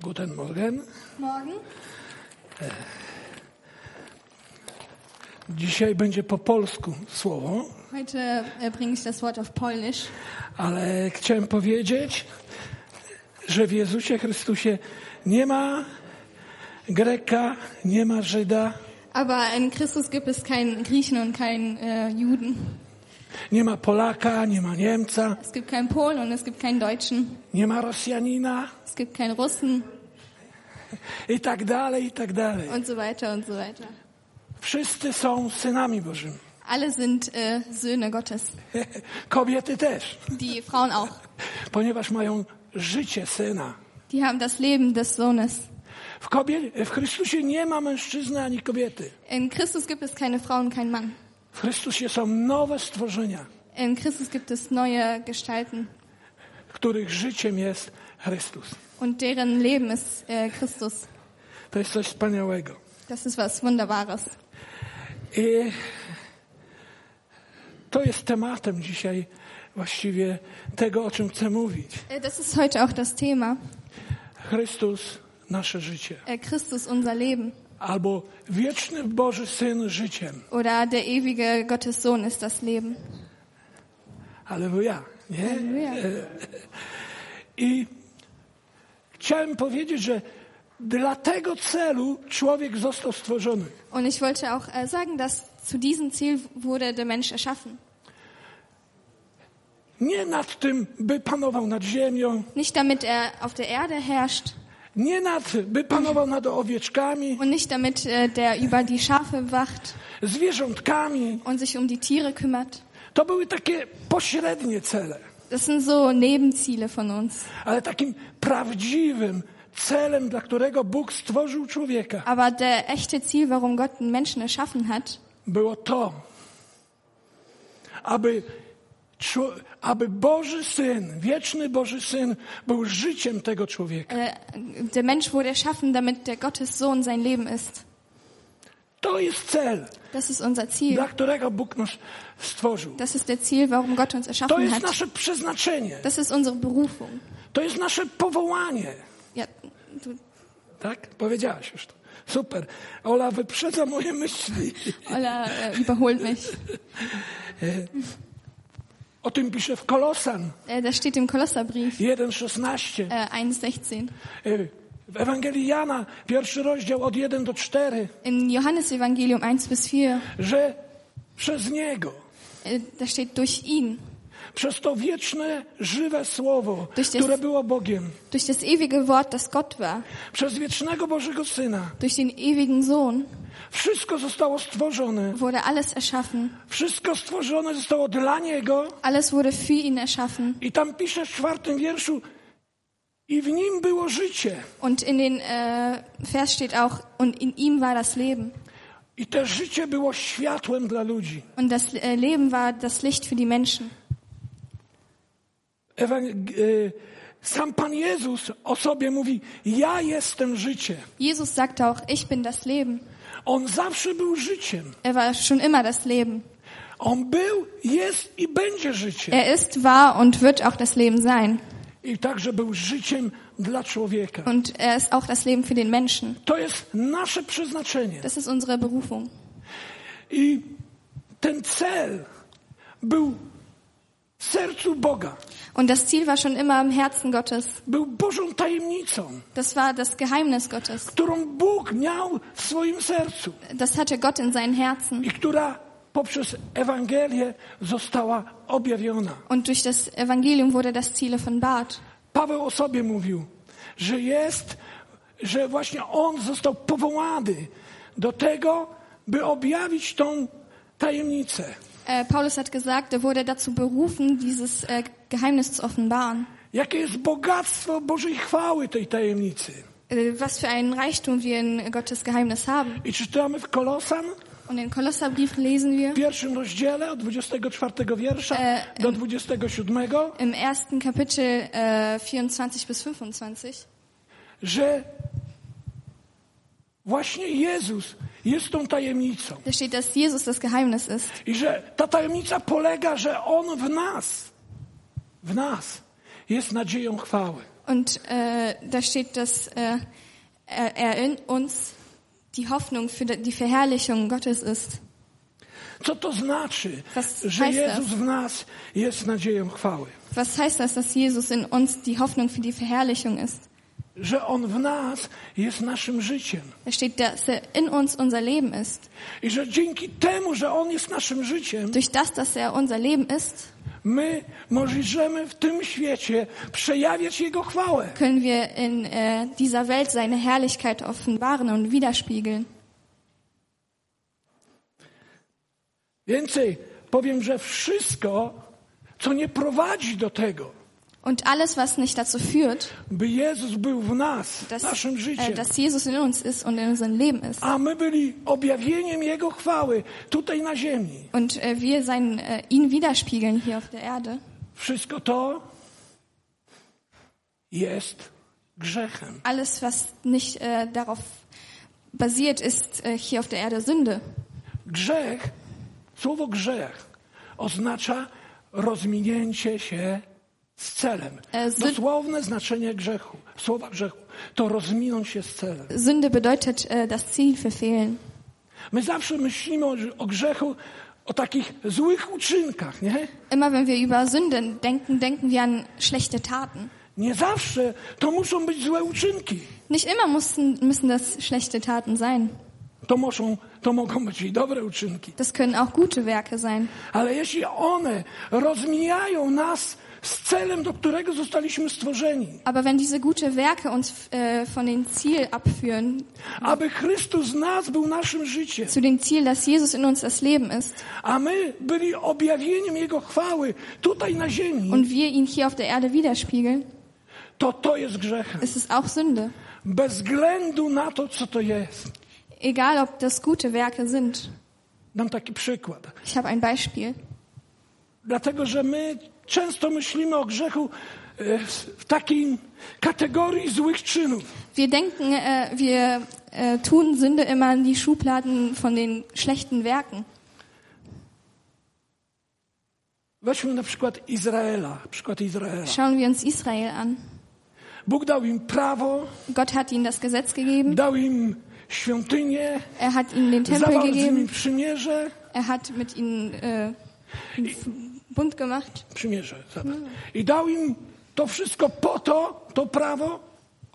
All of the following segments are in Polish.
Guten Morgen. Morgen. Dzisiaj będzie po polsku słowo, Heute äh, bringe ich das Wort auf Polnisch. ale chciałem powiedzieć, że w Jezusie Chrystusie nie ma Greka, nie ma Żyda, Aber in Christus gibt es keinen Griechen und keinen äh, Juden. Nie ma Polaka, nie ma Niemca, Es gibt keinen Polen und es gibt keinen Deutschen. nie ma Rosjanina Es gibt keinen Russen i tak dalej, i tak dalej. und so weiter und so weiter. Wszyscy są synami Bożymi. Alle sind äh, Söhne Gottes. Kobiety też, Die Frauen auch. ponieważ mają życie syna. Die haben das Leben des Sohnes. W, kobie, w Chrystusie nie ma mężczyzny ani kobiety. In Christus gibt es keine Frau und keinen Mann. W Chrystusie są nowe stworzenia, In Christus gibt es neue Gestalten których życiem jest Chrystus. und deren Leben ist äh, Christus. To jest coś wspaniałego. Das ist was Wunderbares. I to jest tematem dzisiaj właściwie tego, o czym chcę mówić. Äh, Das ist heute auch das Thema. Chrystus, nasze życie. Äh, Christus, unser Leben. Albo wieczny Boży Syn życiem. Oder der ewige Gottes Sohn ist das Leben. Halleluja. Nie? Halleluja. I chciałem powiedzieć, że dla tego celu człowiek został stworzony. Und ich wollte auch äh, sagen, dass zu diesem Ziel wurde der Mensch erschaffen. Nie nad tym, by panował nad ziemią, Nicht damit er auf der Erde herrscht nie nad, by panował nad owieczkami, und nicht damit äh, der über die Schafe wacht zwierzątkami. und sich um die Tiere kümmert. To były takie pośrednie cele. Das sind so Nebenziele von uns. Ale takim prawdziwym celem, dla którego Bóg stworzył człowieka, Aber der echte Ziel, warum Gott den Menschen erschaffen hat, było to, aby, aby Boży Syn, wieczny Boży Syn był życiem tego człowieka. äh, der Mensch wurde erschaffen, damit der Gottes Sohn sein Leben ist. To jest cel, Das ist unser Ziel. dla którego Bóg nas stworzył. Das ist der Ziel, warum Gott uns To erschaffen jest hat. nasze przeznaczenie, Das ist unsere Berufung. to jest nasze powołanie. Ja, du, Tak? Powiedziałaś już to. Super. Ola wyprzedza moje myśli. Ola äh, überholt mich. O tym pisze w Kolosan. Äh, das steht im Kolosserbrief. 1,16. äh, 1,16. Y, W Ewangelii Jana, pierwszy rozdział od 1 do 4, Im Johannesevangelium 1 bis 4, że przez Niego, da steht durch ihn, przez to wieczne, żywe Słowo, das- które było Bogiem, durch das ewige Wort, das Gott war, przez wiecznego Bożego Syna, durch den ewigen Sohn wszystko zostało stworzone. wurde alles erschaffen. Wszystko stworzone zostało dla Niego Alles wurde für ihn erschaffen. i tam pisze w czwartym wierszu i w Nim było życie. Und in den äh, Vers steht auch, und in ihm war das Leben. I to życie było światłem dla ludzi. Und das äh, Leben war das Licht für die Menschen. Ewang- y, Sam Pan Jezus o sobie mówi, ja jestem życie. Jesus sagte auch, ich bin das Leben. On zawsze był życiem. Er war schon immer das Leben. On był, jest i będzie życiem. Er ist, war und wird auch das Leben sein. I także był życiem dla człowieka. Und er ist auch das Leben für den Menschen. To jest nasze przeznaczenie. Das ist unsere Berufung. I ten cel był w sercu Boga. Und das Ziel war schon immer im Herzen Gottes. Był Bożą tajemnicą, Das war das Geheimnis Gottes. którą Bóg miał w swoim sercu Das hatte Gott in seinen Herzen. i która poprzez Ewangelię została objawiona. Und durch das Evangelium wurde das Ziel offenbart. Paweł o sobie mówił, że jest, że właśnie on został powołany do tego, by objawić tą tajemnicę. Äh, Paulus hat gesagt, er wurde dazu berufen, dieses äh, Geheimnis zu offenbaren. Jakie jest bogactwo Bożej chwały tej tajemnicy. Äh, was für einen Reichtum wir in Gottes Geheimnis haben. I czytamy w Kolosan Und in Kolosserbrief lesen wir w pierwszym rozdziale od 24 wiersza E, do 27, im ersten Kapitel äh, 24 bis 25, że właśnie Jezus jest tą tajemnicą. da steht, dass Jesus das Geheimnis ist. I że ta tajemnica polega, że On w nas, w nas jest nadzieją chwały. Und äh, da steht, dass äh, er, er in uns die Hoffnung für die Verherrlichung Gottes ist. Co to znaczy, Was że Jezus das? w nas jest nadzieją chwały? Was heißt das, dass Jesus in uns die Hoffnung für die Verherrlichung ist? Że On w nas jest naszym życiem. Da steht, dass er in uns unser Leben ist. I że dzięki temu, że On jest naszym życiem, Durch das, dass er unser Leben ist, my możemy w tym świecie przejawiać Jego chwałę. können wir in äh, dieser Welt seine Herrlichkeit offenbaren und widerspiegeln. Więcej powiem, że wszystko, co nie prowadzi do tego, Und alles, was nicht dazu führt, nas, dass, äh, dass Jesus in uns ist und in unserem Leben ist. chwały. Und äh, wir sein, äh, ihn widerspiegeln hier auf der Erde. Wszystko to jest grzechem. Alles, was nicht äh, darauf basiert, ist äh, hier auf der Erde Sünde. Grzech, słowo grzech oznacza rozminięcie się z celem. E, Dosłowne znaczenie grzechu, słowa grzechu, to rozminąć się z celem. Sünde bedeutet äh, das Ziel verfehlen. My zawsze myślimy o, o grzechu, o takich złych uczynkach, nie? Immer wenn wir über Sünde denken, denken wir an schlechte Taten. Nie zawsze to muszą być złe uczynki. Nicht immer müssen, müssen das schlechte Taten sein. To, muszą, to mogą być i dobre uczynki. Das können auch gute Werke sein. Ale jeśli one rozmijają nas z celem, do którego zostaliśmy stworzeni, Aber wenn diese gute Werke uns äh, von dem Ziel abführen, aby Chrystus nas był naszym życiem, zu dem Ziel, dass Jesus in uns das Leben ist a my byli objawieniem Jego chwały tutaj na ziemi, und wir ihn hier auf der Erde widerspiegeln, to to jest grzechem. ist es auch Sünde. Bez względu na to, co to jest. Egal, ob das gute Werke sind. Dam taki przykład. Ich habe ein Beispiel. Dlatego, że my często myślimy o grzechu e, w takiej kategorii złych czynów. Wir denken, äh, wir äh, tun Sünde immer in die Schubladen von den schlechten Werken. Weźmy na przykład Izraela, przykład Izraela. Schauen wir uns Israel an. Bóg dał im prawo, Gott hat ihnen das Gesetz gegeben. dał im świątynię, Er hat ihnen den Tempel gegeben. przymierze, Er hat mit ihnen äh, Bund gemacht. przymierze, zawarł. I dał im to wszystko po to, to prawo,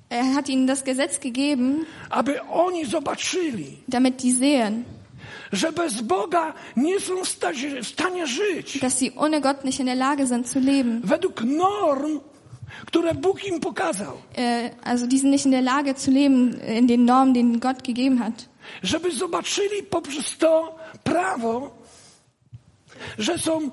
Er hat ihnen das Gesetz gegeben, aby oni zobaczyli, damit die sehen, że bez Boga nie są w stanie żyć. dass sie ohne Gott nicht in der Lage sind zu leben. Według norm, które Bóg im pokazał. Äh, also die sind nicht in der Lage zu leben in den Normen, denen Gott gegeben hat. Żeby zobaczyli poprzez to prawo, że są,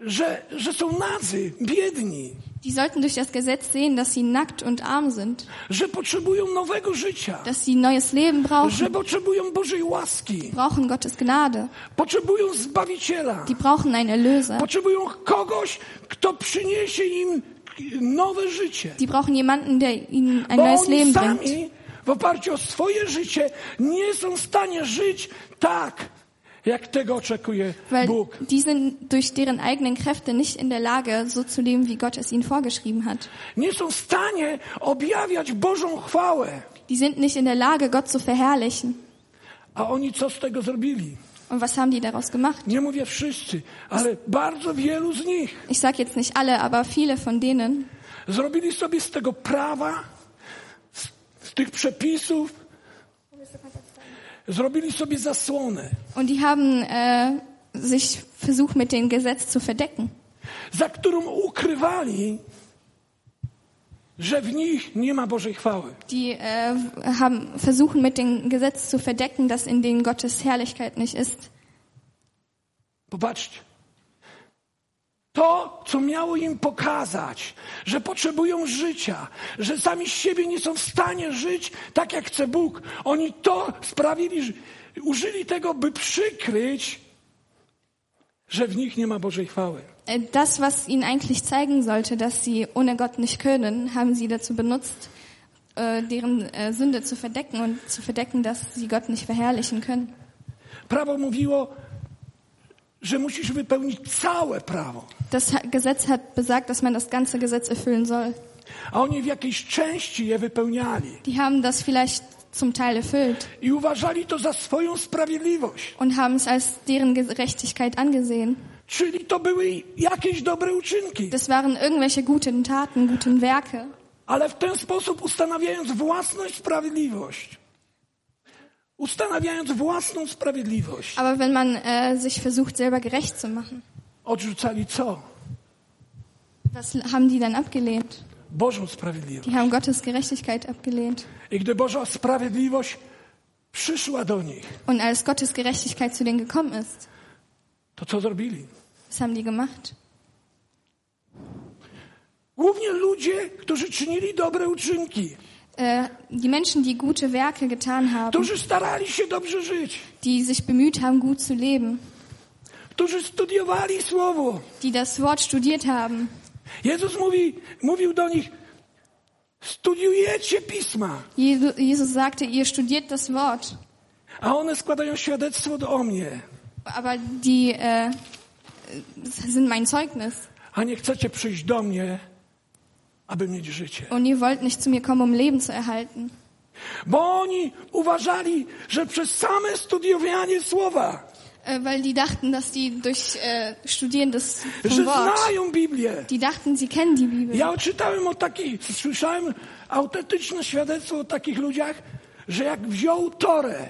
że, że są nadzy, biedni, Die sollten durch das Gesetz sehen, dass sie nackt und arm sind, że potrzebują nowego życia, dass sie neues Leben brauchen, że potrzebują Bożej łaski, brauchen Gottes Gnade. potrzebują Zbawiciela, Die brauchen einen Erlöser. potrzebują kogoś, kto przyniesie im nowe życie. Die brauchen jemanden, der ihnen ein Bo neues Leben bringt. sami w oparciu o swoje życie nie są w stanie żyć tak, Weil die sind durch deren eigenen Kräfte nicht in der Lage, so zu leben, wie Gott es ihnen vorgeschrieben hat. Nie są w stanie objawiać Bożą chwałę. Die sind nicht in der Lage, Gott zu verherrlichen. A oni co z tego zrobili? Und was haben die daraus gemacht? Nie mówię wszyscy, ale bardzo wielu z nich Ich sage jetzt nicht alle, aber viele von denen zrobili sobie z tego prawa, z, z tych przepisów, zrobili sobie zasłonę, und die haben äh, sich versucht, mit dem Gesetz zu verdecken, za którą ukrywali, że w nich nie ma Bożej chwały. die äh, haben versuchen, mit dem Gesetz zu verdecken, dass in denen Gottes Herrlichkeit nicht ist. Popatrzcie. To, co miało im pokazać, że potrzebują życia, że sami z siebie nie są w stanie żyć tak, jak chce Bóg, oni to sprawili, użyli tego, by przykryć, że w nich nie ma Bożej chwały. Äh, Das, was ihnen eigentlich zeigen sollte, dass sie ohne Gott nicht können, haben sie dazu benutzt, äh, deren äh, Sünde zu verdecken und zu verdecken, dass sie Gott nicht verherrlichen können. Prawo mówiło, że musisz wypełnić całe prawo. Das Gesetz hat besagt, dass man das ganze Gesetz erfüllen soll. a oni w jakiejś części je wypełniali Die haben das vielleicht zum Teil erfüllt i uważali to za swoją sprawiedliwość. und haben es als deren Gerechtigkeit angesehen. Czyli to były jakieś dobre uczynki, Das waren irgendwelche guten Taten, guten Werke. ale w ten sposób ustanawiając własną sprawiedliwość, ustanawiając własną sprawiedliwość, Aber wenn man äh, sich versucht, selber gerecht zu machen, odrzucali co? was haben die dann abgelehnt? Bożą sprawiedliwość. Die haben Gottes Gerechtigkeit abgelehnt. I gdy Boża sprawiedliwość przyszła do nich, Und als Gottes Gerechtigkeit zu denen gekommen ist, to co zrobili? was haben die gemacht? Głównie ludzie, którzy czynili dobre uczynki, die Menschen, die gute Werke getan haben, którzy starali się dobrze żyć, die sich bemüht haben, gut zu leben, którzy studiowali Słowo. die das Wort studiert haben. Jezus mówi, mówił do nich, studiujecie Pisma, Jesu- Jesus sagte, ihr studiert das Wort, a one składają świadectwo do mnie, aber die äh, sind mein Zeugnis. a nie chcecie przyjść do mnie, aby mieć życie. Und ihr wollt nicht zu mir kommen, um Leben zu erhalten. Bo oni uważali, że przez same studiowanie Słowa, Äh, weil die dachten, dass die durch äh, Studieren des że Wort, znają Biblię. die dachten, sie kennen die Bibel. Ja czytałem o takich, słyszałem autentyczne świadectwo o takich ludziach, że jak wziął Torę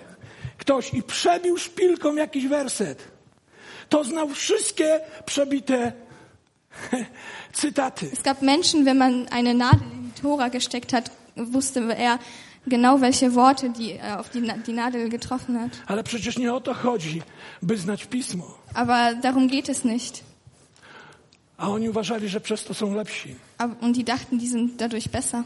ktoś i przebił szpilką jakiś werset, to znał wszystkie przebite cytaty. Es gab Menschen, wenn man eine Nadel in die Tora gesteckt hat, wusste er genau, welche Worte die äh, auf die, die Nadel getroffen hat. Ale przecież nie o to chodzi, by znać Pismo. Aber darum geht es nicht. A oni uważali, że przez to są lepsi. Und die dachten, die sind dadurch besser.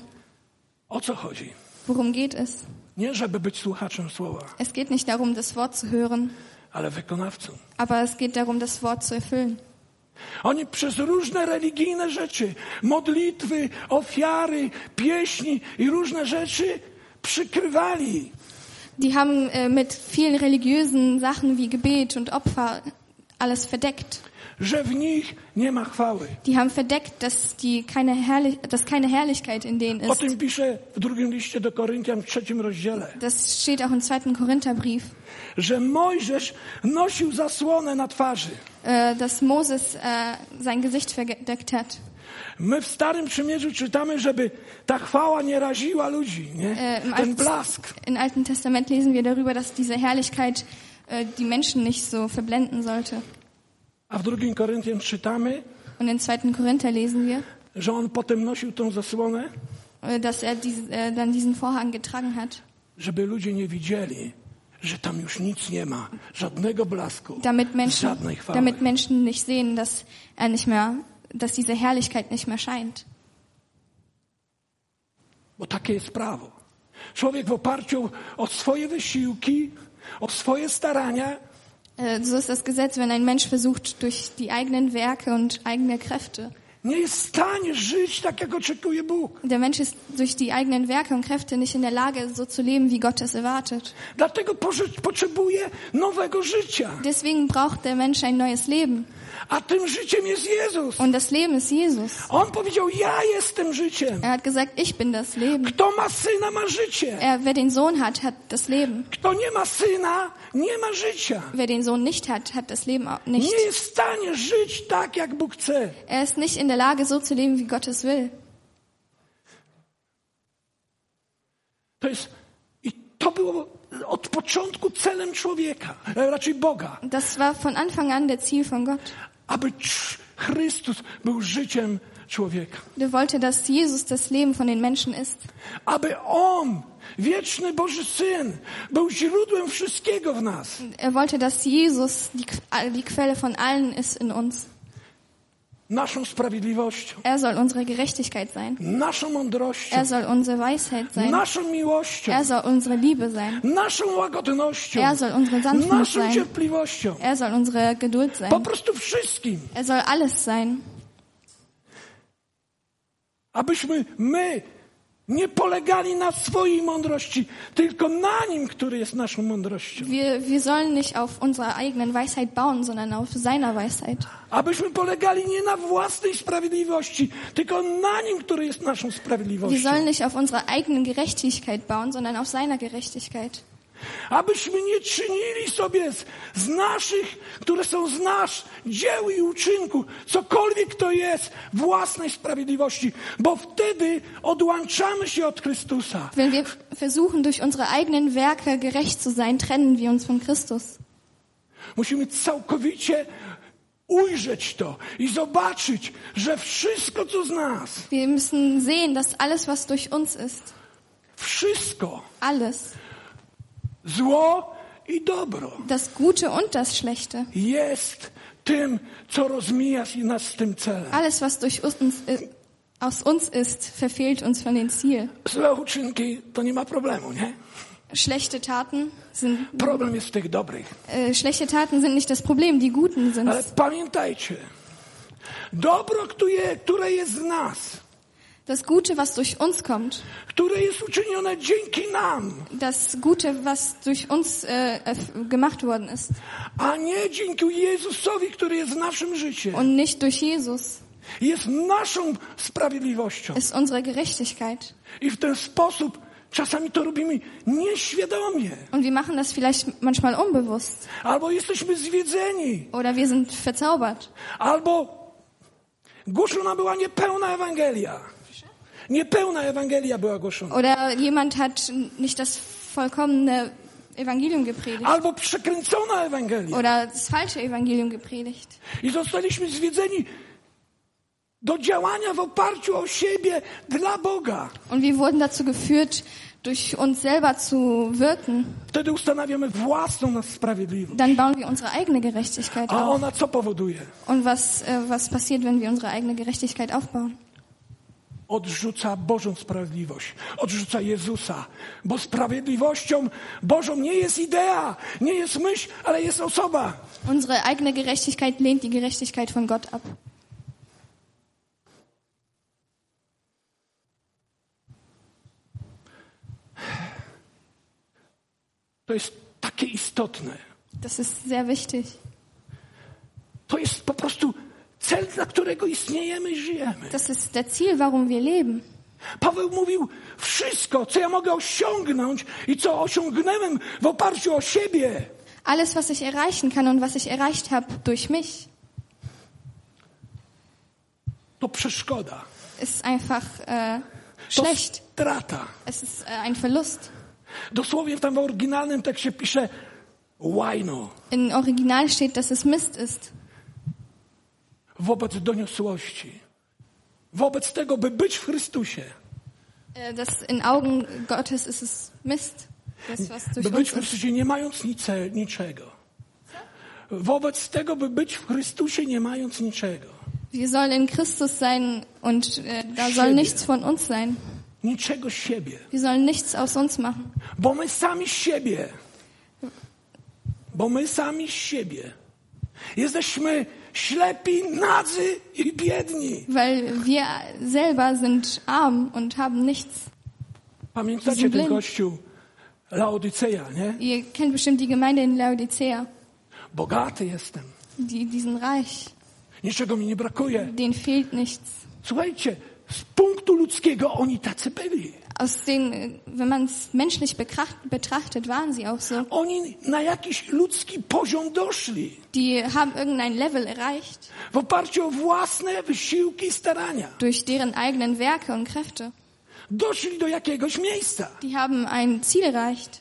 O co chodzi? Worum geht es? Nie, żeby być słuchaczem słowa, Es geht nicht darum, das Wort zu hören, ale wykonawcą. aber es geht darum, das Wort zu erfüllen. Oni przez różne religijne rzeczy, modlitwy, ofiary, pieśni i różne rzeczy przykrywali, Die haben äh, mit vielen religiösen Sachen wie Gebet und Opfer alles verdeckt. Że w nich nie ma chwały. Die haben verdeckt, dass, die keine Herrlich dass keine Herrlichkeit in denen O ist. tym pisze w drugim liście do Koryntian w trzecim rozdziale, Das steht auch im zweiten Korintherbrief, że Mojżesz nosił zasłonę na twarzy. äh, dass Moses äh, sein Gesicht verdeckt hat. My w Starym Przymierzu czytamy, żeby ta chwała nie raziła ludzi, nie? Äh, Ten blask. Im Alten Testament lesen wir darüber, dass diese Herrlichkeit die Menschen nicht so verblenden sollte. A w drugim Koryntian czytamy, Und in 2. Korinther lesen wir, że on potem nosił tą zasłonę, äh, dass er dies, äh, dann diesen Vorhang getragen hat, żeby ludzie nie widzieli, że tam już nic nie ma, żadnego blasku, damit Menschen, żadnej chwały. damit Menschen nicht sehen, dass er nicht mehr, dass diese Herrlichkeit nicht mehr scheint. Bo takie jest prawo. Człowiek w oparciu o swoje wysiłki, o swoje starania, So ist das Gesetz, wenn ein Mensch versucht, durch die eigenen Werke und eigene Kräfte. Nie jest w stanie żyć tak, jak oczekuje Bóg. Der Mensch ist durch die eigenen Werke und Kräfte nicht in der Lage, so zu leben, wie Gott es erwartet. Dlatego potrzebuje nowego życia. Deswegen braucht der Mensch ein neues Leben. A tym życiem jest Jezus. Und das Leben ist Jesus. On powiedział, ja jestem życiem. Er hat gesagt, ich bin das Leben. Kto ma syna, ma życie. Er, wer den Sohn hat, hat das Leben. Kto nie ma syna, nie ma życia. Wer den Sohn nicht hat, hat das Leben auch nicht. Nie jest w stanie żyć tak, jak Bóg chce. Er ist nicht in der Lage, so zu leben, wie Gott es will. To jest, i to było od początku celem człowieka, e, raczej Boga, Das war von Anfang an der Ziel von Gott. aby Chrystus był życiem człowieka. Der wollte, dass Jesus das Leben von den Menschen ist. Aby On, wieczny Boży Syn, był źródłem wszystkiego w nas. Er wollte, dass Jesus die, die Quelle von allen ist in uns. Naszą sprawiedliwością, Er soll unsere Gerechtigkeit sein. naszą mądrością, Er soll unsere Weisheit sein. naszą miłością, Er soll unsere Liebe sein. naszą łagodnością, Er soll unsere Sanftmut naszą sein. cierpliwością. Er soll unsere Geduld Po sein. prostu wszystkim. Er soll alles sein. Abyśmy my Nie polegali na swojej mądrości, tylko na Nim, który jest naszą mądrością. Wir, wir sollen nicht auf unserer eigenen Weisheit bauen, sondern auf seiner Weisheit. Abyśmy polegali nie na własnej sprawiedliwości, tylko na Nim, który jest naszą Wir sprawiedliwością. sollen nicht auf unserer eigenen Gerechtigkeit bauen, sondern auf seiner Gerechtigkeit. Abyśmy nie czynili sobie z, z naszych, które są z nasz dzieł i uczynku, cokolwiek to jest, własnej sprawiedliwości, bo wtedy odłączamy się od Chrystusa. Wenn wir versuchen, durch unsere eigenen Werke gerecht zu sein, trennen wir uns von Christus. Musimy całkowicie ujrzeć to i zobaczyć, że wszystko, co z nas, Wir müssen sehen, dass alles, was durch uns ist, wszystko, alles, zło i dobro, das Gute und das Schlechte, jest tym, co rozmija nas z tym celem. alles, was durch uns, äh, aus uns ist, verfehlt uns von dem Ziel. Złe uczynki to nie ma problemu, nie? Schlechte Taten sind, Problem jest w tych dobrych. äh, schlechte Taten sind nicht das Problem, die Guten sind Ale pamiętajcie, dobro, które, które jest z nas, Das Gute, was durch uns kommt, które jest uczynione dzięki nam, das Gute, was durch uns äh, gemacht worden ist a nie dzięki Jezusowi, który jest naszym życiem, und nicht durch Jesus, jest naszą sprawiedliwością. ist unsere Gerechtigkeit. I w ten sposób czasami to robimy nieświadomie, Und wir machen das vielleicht manchmal unbewusst albo jesteśmy zwiedzeni, oder wir sind verzaubert. albo głoszona była niepełna Ewangelia. Niepełna Ewangelia była głoszona. Oder jemand hat nicht das vollkommene Evangelium gepredigt Albo przekręcona Ewangelia. oder das falsche Evangelium gepredigt. I zostaliśmy zwiedzeni do działania w oparciu o siebie dla Boga. Und wir wurden dazu geführt, durch uns selber zu wirken. Wtedy ustanawiamy własną nas sprawiedliwość. Dann bauen wir unsere eigene Gerechtigkeit A auf. ona co powoduje? Und was, äh, was passiert, wenn wir unsere eigene Gerechtigkeit aufbauen? Odrzuca Bożą sprawiedliwość. Odrzuca Jezusa. Bo sprawiedliwością Bożą nie jest idea, nie jest myśl, ale jest osoba. Unsere eigene Gerechtigkeit lehnt die Gerechtigkeit von Gott ab. To jest takie istotne. Das ist sehr wichtig. To jest po prostu cel, dla którego istniejemy i żyjemy. Das ist der Ziel, warum wir leben. Paweł mówił, wszystko, co ja mogę osiągnąć i co osiągnąłem w oparciu o siebie, Alles, was ich erreichen kann und was ich erreicht habe durch mich, to przeszkoda. ist einfach äh, To schlecht. strata. Es ist äh, ein Verlust. Dosłownie tam w oryginalnym tekście pisze łajno Im Original steht, dass es Mist ist. Wobec doniosłości. Wobec tego, by być w Chrystusie. Äh, das in Augen Gottes ist es Mist. Das, was durch By być w. Chrystusie nie mając nice, niczego. Wobec tego, by być w Chrystusie nie mając niczego. Wir sollen in Christus sein und äh, da soll Siebie. nichts von uns sein. Niczego z siebie. Wir sollen nichts aus uns machen. Bo my sami z siebie. Bo my sami z siebie. Jesteśmy ślepi, nadzy i biedni. Weil wir selber sind arm und haben nichts. Pamiętacie ten blind. kościół Laodyceja, nie? Ihr kennt bestimmt die Gemeinde in Laodicea. Bogaty jestem. Die, die sind reich. Niczego mi nie brakuje. Denen fehlt nichts. Słuchajcie, z punktu ludzkiego oni tacy byli. Aus den, wenn man es menschlich betracht, betrachtet, waren sie auch so. Oni na jakiś ludzki poziom doszli. Die haben irgendein Level erreicht W oparciu o własne wysiłki i starania. durch deren eigenen Werke und Kräfte. Doszli do jakiegoś miejsca. Die haben ein Ziel erreicht,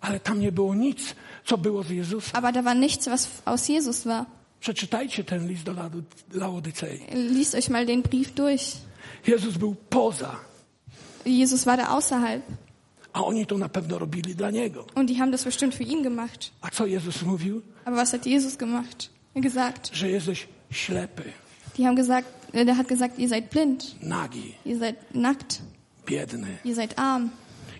Ale tam nie było nic, co było z Jezusa. aber da war nichts, was aus Jesus war. Przeczytajcie ten list do Laody- Laodycei. Liest euch mal den Brief durch. Jezus był poza, Jesus war da außerhalb a oni to na pewno robili dla Niego. und die haben das bestimmt für ihn gemacht. A co Jezus mówił? Aber was hat Jesus gemacht? Er hat gesagt, Że jesteś ślepy, die haben gesagt, äh, der hat gesagt, ihr seid blind, nagi, ihr seid nackt, biedny. ihr seid arm.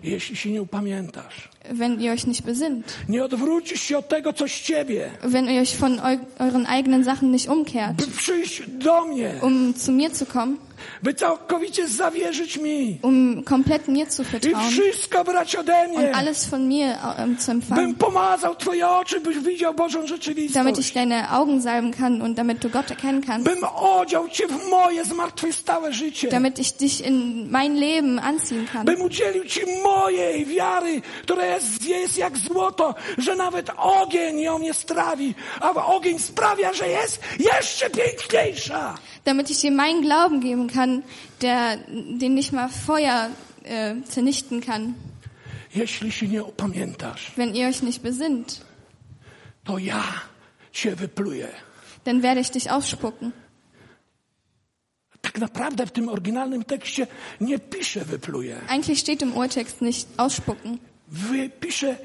Jeśli się nie upamiętasz, wenn ihr euch nicht besinnt, nie odwrócisz się od tego, co z ciebie, wenn ihr euch von eu euren eigenen Sachen nicht umkehrt, przyjść do mnie, um zu mir zu kommen, by całkowicie zawierzyć mi. Um komplett mir zu i vertrauen wszystko brać ode mnie, und alles von mir ähm, zu bym empfangen, pomazał twoje oczy, byś widział Bożą damit ich rzeczywistość, deine Augen salben kann und damit du Gott erkennen kannst, bym odział cię w moje zmartwychwstałe życie, damit ich dich in mein Leben anziehen kann, bym udzielił ci mojej wiary, która jest, jest jak złoto, że nawet ogień ją nie strawi, a ogień sprawia, że jest jeszcze piękniejsza. damit ich dir meinen Glauben geben kann, der, den nicht mal Feuer äh, zernichten kann. Jeśli się nie opamiętasz, Wenn ihr euch nicht besinnt, to ja cię wypluję. dann werde ich dich ausspucken. Tak naprawdę w tym oryginalnym tekście nie pisze wypluję. Eigentlich steht im Urtext nicht ausspucken, Wy, pisze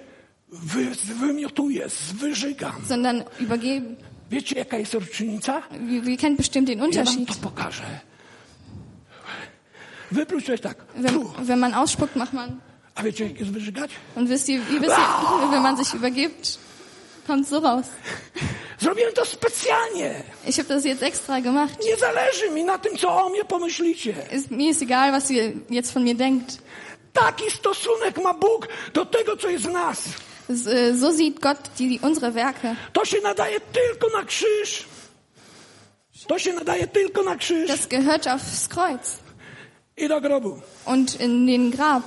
wy, wymiotuję, wyżygam. sondern übergeben. Wiecie, jaka jest różnica? Wir, wir kennen bestimmt den Ja wam Unterschied. to pokażę. Wypluć to jest tak. Wenn, Puh. wenn man ausspuckt, macht man. A wiecie, jak jest wyżygać? Und wisst ihr, wie wisst ihr, wenn man sich übergibt, kommt so raus. Zrobiłem to specjalnie. Ich habe das jetzt extra gemacht. Nie zależy mi na tym, co o mnie pomyślicie. Ist, mir ist egal, was ihr jetzt von mir denkt. Taki stosunek ma Bóg do tego, co jest w nas. So sieht Gott die, unsere Werke. To się nadaje tylko na krzyż. To się nadaje tylko na krzyż Das gehört aufs Kreuz i do grobu. und in den Grab.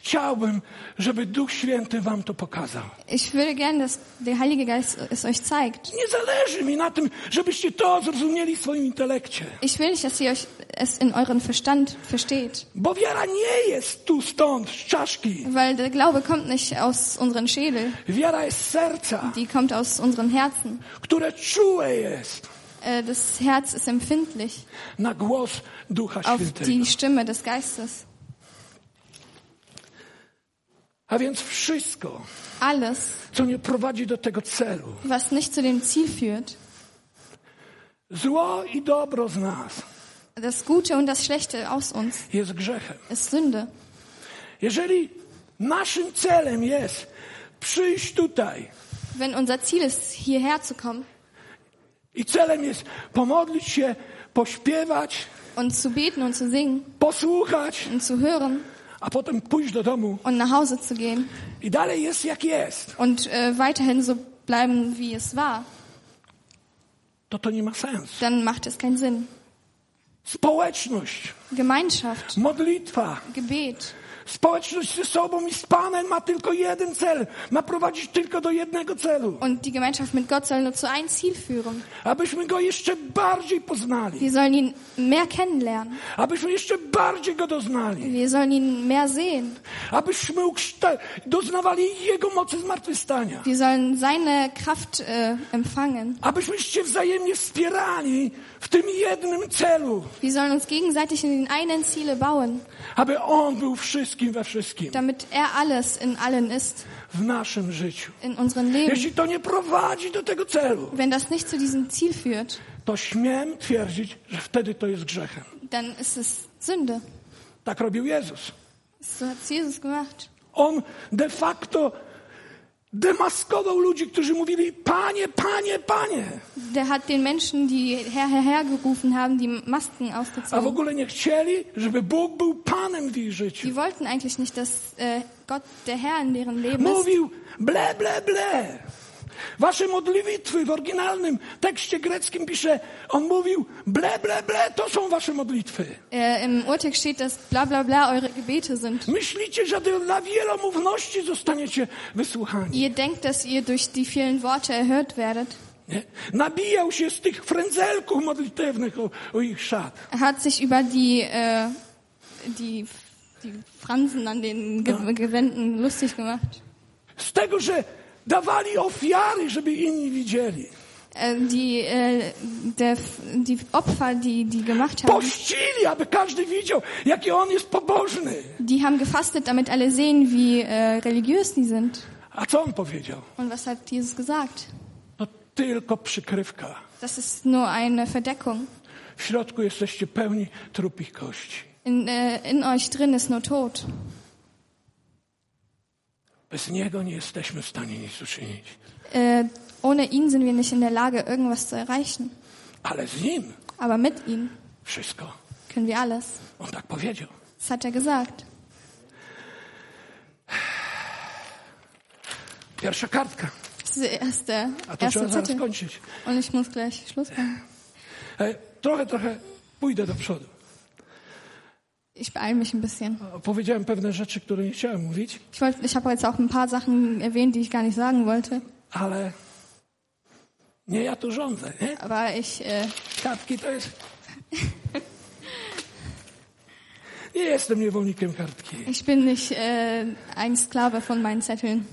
Chciałbym, żeby Duch Święty wam to pokazał. Ich würde gern, dass der Heilige Geist es euch zeigt. Nie zależy mi na tym, żebyście to zrozumieli w swoim intelekcie. Ich will nicht, dass ihr euch es in euren Verstand versteht, Bo wiara nie jest tu stąd, z czaszki. weil der Glaube kommt nicht aus unseren Schädel, Wiara jest z serca, die kommt aus unseren Herzen. które czułe jest Äh, Das Herz ist empfindlich na głos Ducha auf Świętego. die Stimme des Geistes. A więc wszystko, Alles, co nie prowadzi do tego celu, was nicht zu dem Ziel führt, zło i dobro z nas, das Gute und das Schlechte aus uns, jest grzechem. ist Sünde. Jeżeli naszym celem jest przyjść tutaj Wenn unser Ziel ist, hierher zu kommen i celem jest pomodlić się, pośpiewać, und zu beten und zu singen posłuchać, und zu hören a potem pójść do domu. und nach Hause zu gehen. I dalej jest jak jest, und äh, weiterhin so bleiben, wie es war, to to nie ma sensu. dann macht es keinen Sinn. Społeczność, Gemeinschaft, modlitwa, Gebet, społeczność ze sobą i z Panem ma tylko jeden cel, ma prowadzić tylko do jednego celu, und die Gemeinschaft mit Gott soll nur zu einem Ziel führen. abyśmy Go jeszcze bardziej poznali, Wir sollen ihn mehr kennenlernen. abyśmy jeszcze bardziej Go doznali, Wir sollen ihn mehr sehen. abyśmy doznawali Jego mocy zmartwychwstania, Wir sollen seine Kraft äh, empfangen. abyśmy się wzajemnie wspierali w tym jednym celu, Wir sollen uns gegenseitig in den einen Ziele bauen, aby On był wszystkim we wszystkim damit er alles in allen ist, w naszym życiu. in unserem Leben. Jeśli to nie prowadzi do tego celu, Wenn das nicht zu diesem Ziel führt, to śmiem twierdzić, że wtedy to jest grzechem. dann ist es Sünde. Tak robił Jezus. So hat Jesus gemacht. On de facto demaskował ludzi, którzy mówili, Panie, Panie, Panie. Der hat den Menschen, die Herr, Herr, Herr gerufen haben, die Masken A w ausgezogen. ogóle nie chcieli, żeby Bóg był Panem w ich życiu. Die wollten eigentlich nicht, dass äh, Gott der Herr in deren Leben ist. Mówił, ble, ble, ble. Wasze modlitwy w oryginalnym tekście greckim pisze, on mówił, ble, ble, ble, to są wasze modlitwy. Äh, Im Urtext steht, dass bla bla bla eure Gebete sind. Myślicie, że dla wielomówności zostaniecie wysłuchani. Ihr denkt, dass ihr durch die vielen Worte erhört werdet. Nie? Nabijał się z tych frędzelków modlitewnych o, o ich szat. Er hat sich über die, äh, die, die Fransen an den Ge Gewänden lustig gemacht. Z tego, że dawali ofiary, żeby inni widzieli. Die, äh, der, die Opfer, die die gemacht haben, Pościli, aby każdy widział, jaki on jest pobożny. die haben gefastet, damit alle sehen, wie äh, religiös die sind. A co on powiedział? Und was hat Jesus gesagt? To tylko przykrywka. Das ist nur eine Verdeckung. W środku jesteście pełni trupich kości. In, äh, in euch drin ist nur Tod. Bez Niego nie jesteśmy w stanie nic uczynić. Äh, ohne ihn sind wir nicht in der Lage, irgendwas zu erreichen. Ale z Nim Aber mit ihm wszystko. können wir alles. On tak powiedział. Das hat er gesagt. Pierwsza kartka. Das ist der erste, A to erste trzeba zaraz Zettel. kończyć. Und ich muss gleich Schluss machen. E, Trochę, trochę pójdę do przodu. Ich beeile mich ein bisschen. Powiedziałem pewne rzeczy, które nie chciałem mówić, Ich, ich habe jetzt auch ein paar Sachen erwähnt, die ich gar nicht sagen wollte. ale nie ja tu rządzę, nie? Aber ich, äh, Kartki to jest... Nie jestem niewolnikiem kartki. ich bin nicht äh, ein Sklave von meinen Zetteln.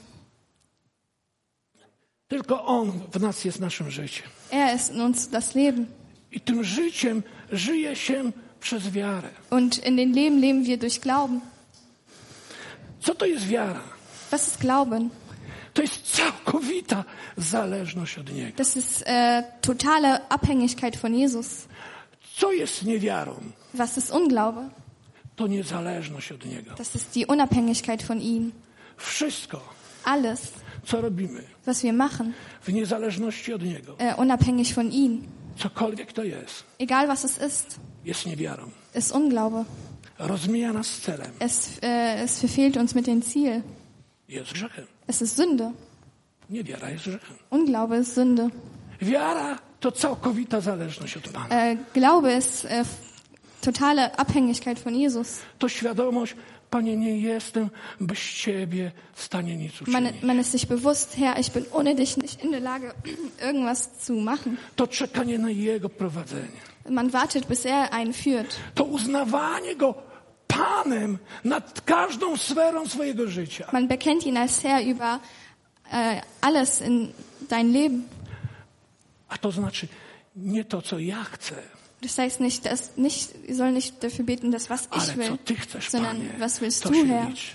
Tylko On w nas jest naszym życiem. Er ist in uns das Leben. I tym życiem żyje się przez wiarę. Und in den Leben leben wir durch Glauben. Co to jest wiara? Was ist Glauben? To jest całkowita zależność od Niego. Das ist äh, totale Abhängigkeit von Jesus. Co jest niewiarą? Was ist Unglaube? To niezależność od Niego. Das ist die Unabhängigkeit von ihm. Wszystko, Alles, co robimy was wir machen, w niezależności od Niego, äh, unabhängig von ihm, cokolwiek to jest, egal was es ist, jest niewiarą. ist Unglaube. Rozmija nas z celem. Es, äh, es verfehlt uns mit dem Ziel. Jest grzechem. Es ist Sünde. Niewiara jest grzechem. Unglaube ist Sünde. Wiara to całkowita zależność od Pana. Äh, Glaube ist äh, totale Abhängigkeit von Jesus. To świadomość, Panie, nie jestem bez Ciebie w stanie nic Man, uczynić. man ist sich bewusst, Herr, ich bin ohne dich nicht in der Lage, irgendwas zu machen. To czekanie na Jego prowadzenie. Man wartet, bis er einen führt. To uznawanie Go Panem nad każdą sferą swojego życia. Man bekennt ihn als Herr über äh, alles in dein Leben. A to znaczy nie to, co ja chcę, Das heißt nicht, dass nicht, ihr soll nicht dafür beten, dass was ich will, chcesz, sondern Panie. was willst To du, Herr? liczy.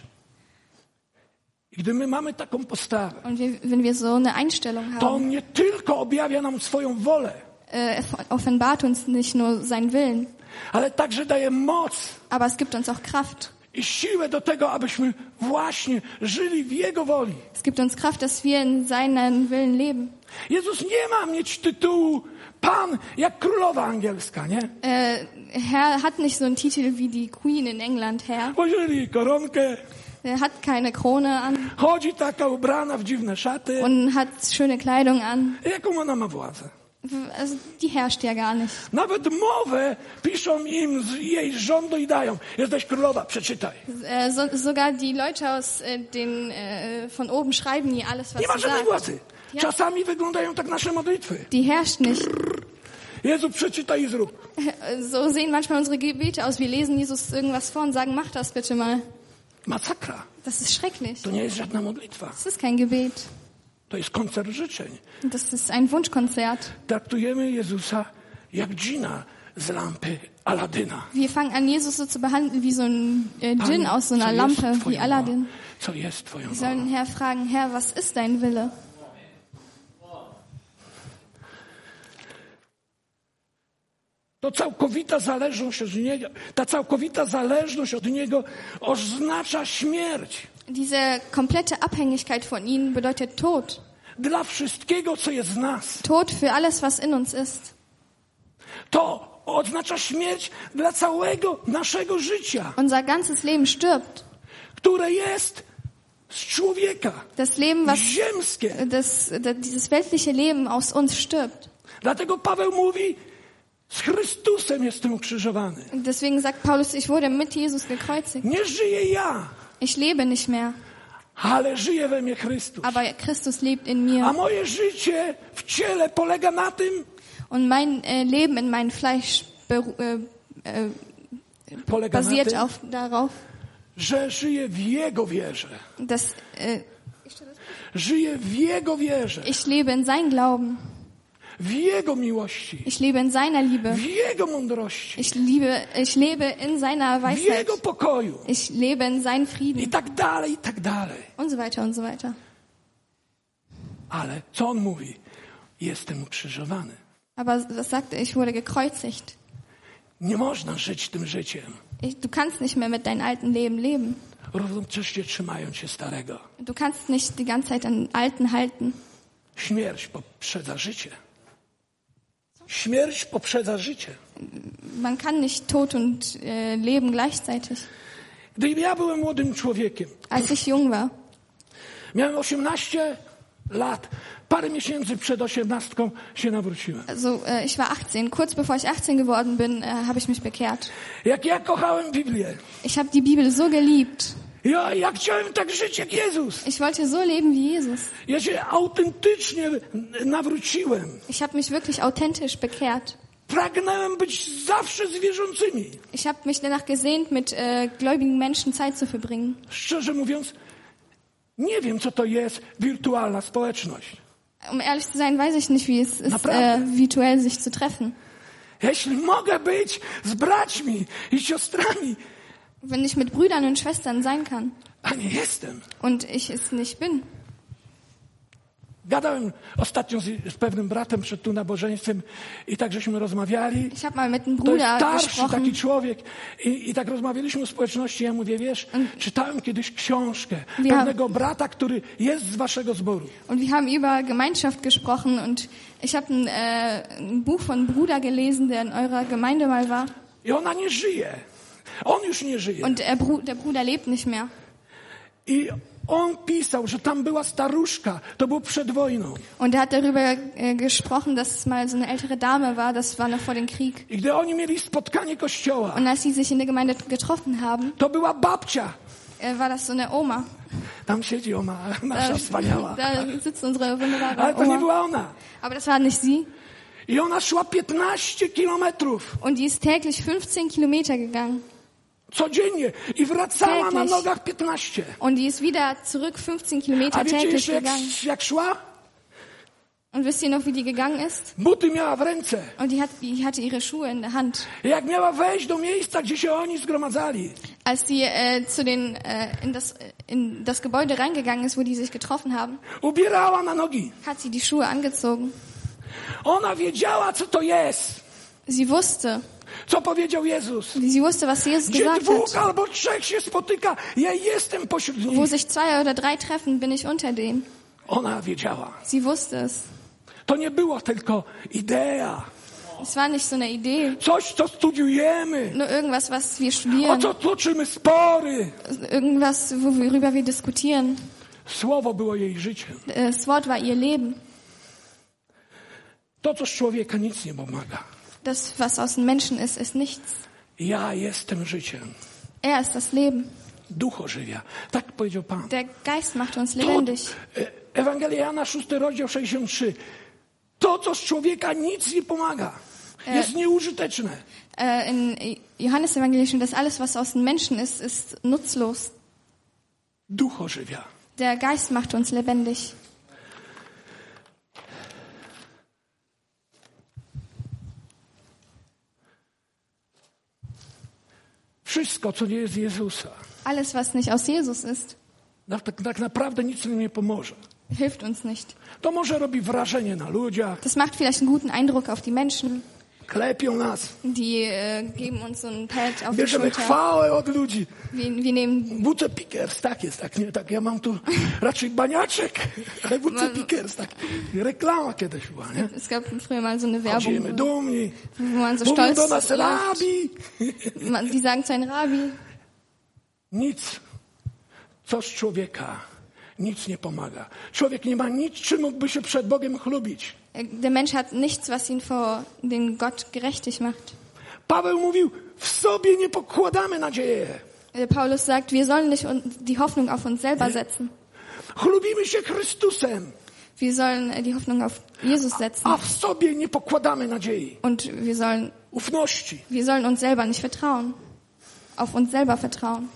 I gdy my mamy taką postawę, Und wenn wir so eine Einstellung to haben, On nie tylko objawia nam swoją wolę, äh, er offenbart uns nicht nur seinen Willen, ale także daje moc aber es gibt uns auch Kraft. i siłę do tego, abyśmy właśnie żyli w Jego woli. Es gibt uns Kraft, dass wir in seinen Willen leben. Jezus nie ma mieć tytułu Pan jak królowa angielska, nie? Äh, Herr hat nicht so einen Titel wie die Queen in England, Herr. Włożyli koronkę, Er hat keine Krone an chodzi taka ubrana w dziwne szaty. und hat schöne Kleidung an. Jaką ona ma władzę? Also, die herrscht ja gar nicht. Nawet mowę piszą im z jej rządu i dają. Jesteś królowa, przeczytaj. Äh, so, sogar die Leute aus äh, den äh, von oben schreiben ihr alles, was Nie ma żadnej sagt. władzy. Czasami wyglądają tak nasze modlitwy. Die herrscht nicht. Jezu, przeczytaj i zrób. So sehen manchmal unsere Gebete aus. Wir lesen Jesus irgendwas vor und sagen, mach das bitte mal. Masakra. Das ist schrecklich. To nie jest żadna modlitwa. Das ist kein Gebet. To jest koncert życzeń. Das ist ein Wunschkonzert. Traktujemy Jezusa jak dżina z lampy Aladyna. Wir fangen an, Jesus so zu behandeln wie so ein äh, Djinn aus so einer Lampe, wie Aladdin. Co jest Twoją Wir sollen Herr fragen, Herr, was ist dein Wille? To całkowita zależność od Niego, ta całkowita zależność od Niego oznacza śmierć Diese komplette Abhängigkeit von ihnen bedeutet Tod. dla wszystkiego, co jest w nas. Tod für alles, was in uns ist. To oznacza śmierć dla całego naszego życia, Unser ganzes Leben stirbt. które jest z człowieka, Das Leben, was ziemskie. das, das, dieses weltliche Leben aus uns stirbt. Dlatego Paweł mówi, z Chrystusem jestem ukrzyżowany. Deswegen sagt Paulus, ich wurde mit Jesus gekreuzigt. Nie żyję ja, Ich lebe nicht mehr, ale żyje we mnie Chrystus. aber Christus lebt in A mir. moje życie w ciele polega na tym, Und mein äh, Leben in meinem Fleisch äh, äh, basiert tym, auf, darauf, że żyję w Jego wierze. dass äh, Żyję w Jego wierze, ich lebe in sein Glauben. W Jego miłości, Ich lebe in seiner Liebe. w Jego mądrości, Ich liebe, ich lebe in seiner w Weisheit. Jego pokoju Ich lebe in seinem i Frieden. tak dalej, i tak dalej. Und so weiter und so weiter. Ale co On mówi? Jestem ukrzyżowany. Aber was sagt er? Ich wurde gekreuzigt. Nie można żyć tym życiem. Ich, du kannst nicht mehr mit deinem alten Leben leben. równocześnie trzymając się starego. Du kannst nicht die ganze Zeit an Alten halten. Śmierć poprzedza życie. Śmierć poprzedza życie. Man kann nicht Tod und äh, Leben gleichzeitig. Gdy ja byłem młodym człowiekiem, Als ich jung war, miałem 18 lat, parę miesięcy przed osiemnastką się nawróciłem. also äh, ich war 18. Kurz bevor ich 18 geworden bin, äh, habe ich mich bekehrt. Jak ja kochałem Biblię, Ich habe die Bibel so geliebt. Ja, ja chciałem tak żyć jak Jezus. Ich wollte so leben wie Jesus. Ja się autentycznie nawróciłem. Ich habe mich wirklich authentisch bekehrt. Pragnąłem być zawsze z wierzącymi. Ich habe mich danach gesehnt, mit äh, gläubigen Menschen Zeit zu verbringen. Szczerze mówiąc, nie wiem, co to jest wirtualna społeczność. Um ehrlich zu sein, weiß ich nicht, wie es ist, äh, virtuell sich zu treffen. Jeśli mogę być z braćmi i siostrami, Wenn ich mit Brüdern und Schwestern sein kann a nie jestem. und ich es nicht bin. Gadałem ostatnio z, z pewnym bratem przed tu nabożeństwem i tak żeśmy rozmawiali. Ich habe mal mit einem To jest Bruder starszy gesprochen. taki człowiek I, i tak rozmawialiśmy o społeczności. Ja mówię, wiesz, czytałem kiedyś książkę pewnego brata, który jest z waszego zboru. Und wir haben über Gemeinschaft gesprochen und ich habe ein, äh, ein Buch von Bruder gelesen, der in eurer Gemeinde mal war. I ona nie żyje. On już nie żyje. Und der, Bru der Bruder lebt nicht mehr. I on pisał, że tam była staruszka. To było przed wojną. Und er hat darüber äh, gesprochen, dass es mal so eine ältere Dame war, das war noch vor dem Krieg. I gdy oni mieli spotkanie kościoła, Und als sie sich in der Gemeinde getroffen haben, to była babcia. äh, war das so eine Oma. Tam siedzi ona, nasza Da, wspaniała. da sitzt unsere wunderbare Ale to nie Oma. była ona. Aber das war nicht sie. I ona szła 15 kilometrów Und die ist täglich 15 Kilometer gegangen. Codziennie i wracała na nogach 15. Und die ist wieder zurück 15 A Kilometer täglich gegangen. jak szła? Und wisst ihr noch, wie die gegangen ist? Buty miała w ręce. Und die, hat, die hatte ihre Schuhe in der Hand. Jak miała wejść do miejsca, gdzie się oni zgromadzali, Als sie äh, zu den, äh, in, das, in das Gebäude reingegangen ist, wo die sich getroffen haben, ubierała na nogi. hat sie die Schuhe angezogen. Ona wiedziała, co to jest. Sie wusste, Co powiedział Jezus? Gdzie gesagt dwóch hat. albo trzech się spotyka, ja jestem pośród Wo nich. sich zwei oder drei treffen, bin ich unter denen. Ona wiedziała. Sie wusste es. To nie było tylko idea. Es war nicht so eine Idee, Coś, co studiujemy. nur irgendwas, was wir O studieren, co toczymy spory. irgendwas, worüber wir diskutieren. Słowo było jej życiem. Das Wort war ihr Leben. To, co z człowieka nic nie pomaga. Das, was aus dem Menschen ist, ist nichts. Ja jestem życiem. Er ist das Leben. Duch ożywia. Tak powiedział Pan. Der Geist macht uns To, lebendig. e, Ewangelia Jana, 6 rozdział 63. To, co z człowieka nic nie pomaga. Jest nieużyteczne. Äh, in Johannes Evangelium dass alles, was aus dem Menschen ist, ist nutzlos. Duch ożywia. Der Geist macht uns lebendig. Wszystko, co nie jest Jezusa, Alles, was nicht aus Jesus ist, tak, tak naprawdę nic nam nie pomoże. hilft uns nicht. To może robi wrażenie na ludziach, Das macht vielleicht einen guten Eindruck auf die Menschen. Klepią nas, Die äh, geben uns so einen Pat auf die bierzemy Schulter. chwałę od ludzi. Wir, wir nehmen, WC Pickers, tak jest, tak nie, tak ja mam tu raczej baniaczek, ale WC Pickers, tak, reklama kiedyś była, nie? es gab früher mal so eine Chodzimy Werbung, dumni, wo man so mówią stolz do nas rabi. Man- Die sagen zu einem Rabbi, Nic, co z człowieka, nic nie pomaga. Człowiek nie ma nic, czym mógłby się przed Bogiem chlubić. Äh, der Mensch hat nichts, was ihn vor den Gott gerechtig macht. Paweł mówił, w sobie nie pokładamy nadziei. Der Paulus sagt, wir sollen nicht die Hoffnung auf uns selber setzen. Chlubimy się Chrystusem, Wir sollen äh, die Hoffnung auf Jesus setzen. a w sobie nie pokładamy nadziei, Und wir sollen, ufności. wir sollen uns selber nicht vertrauen. Auf uns selber vertrauen.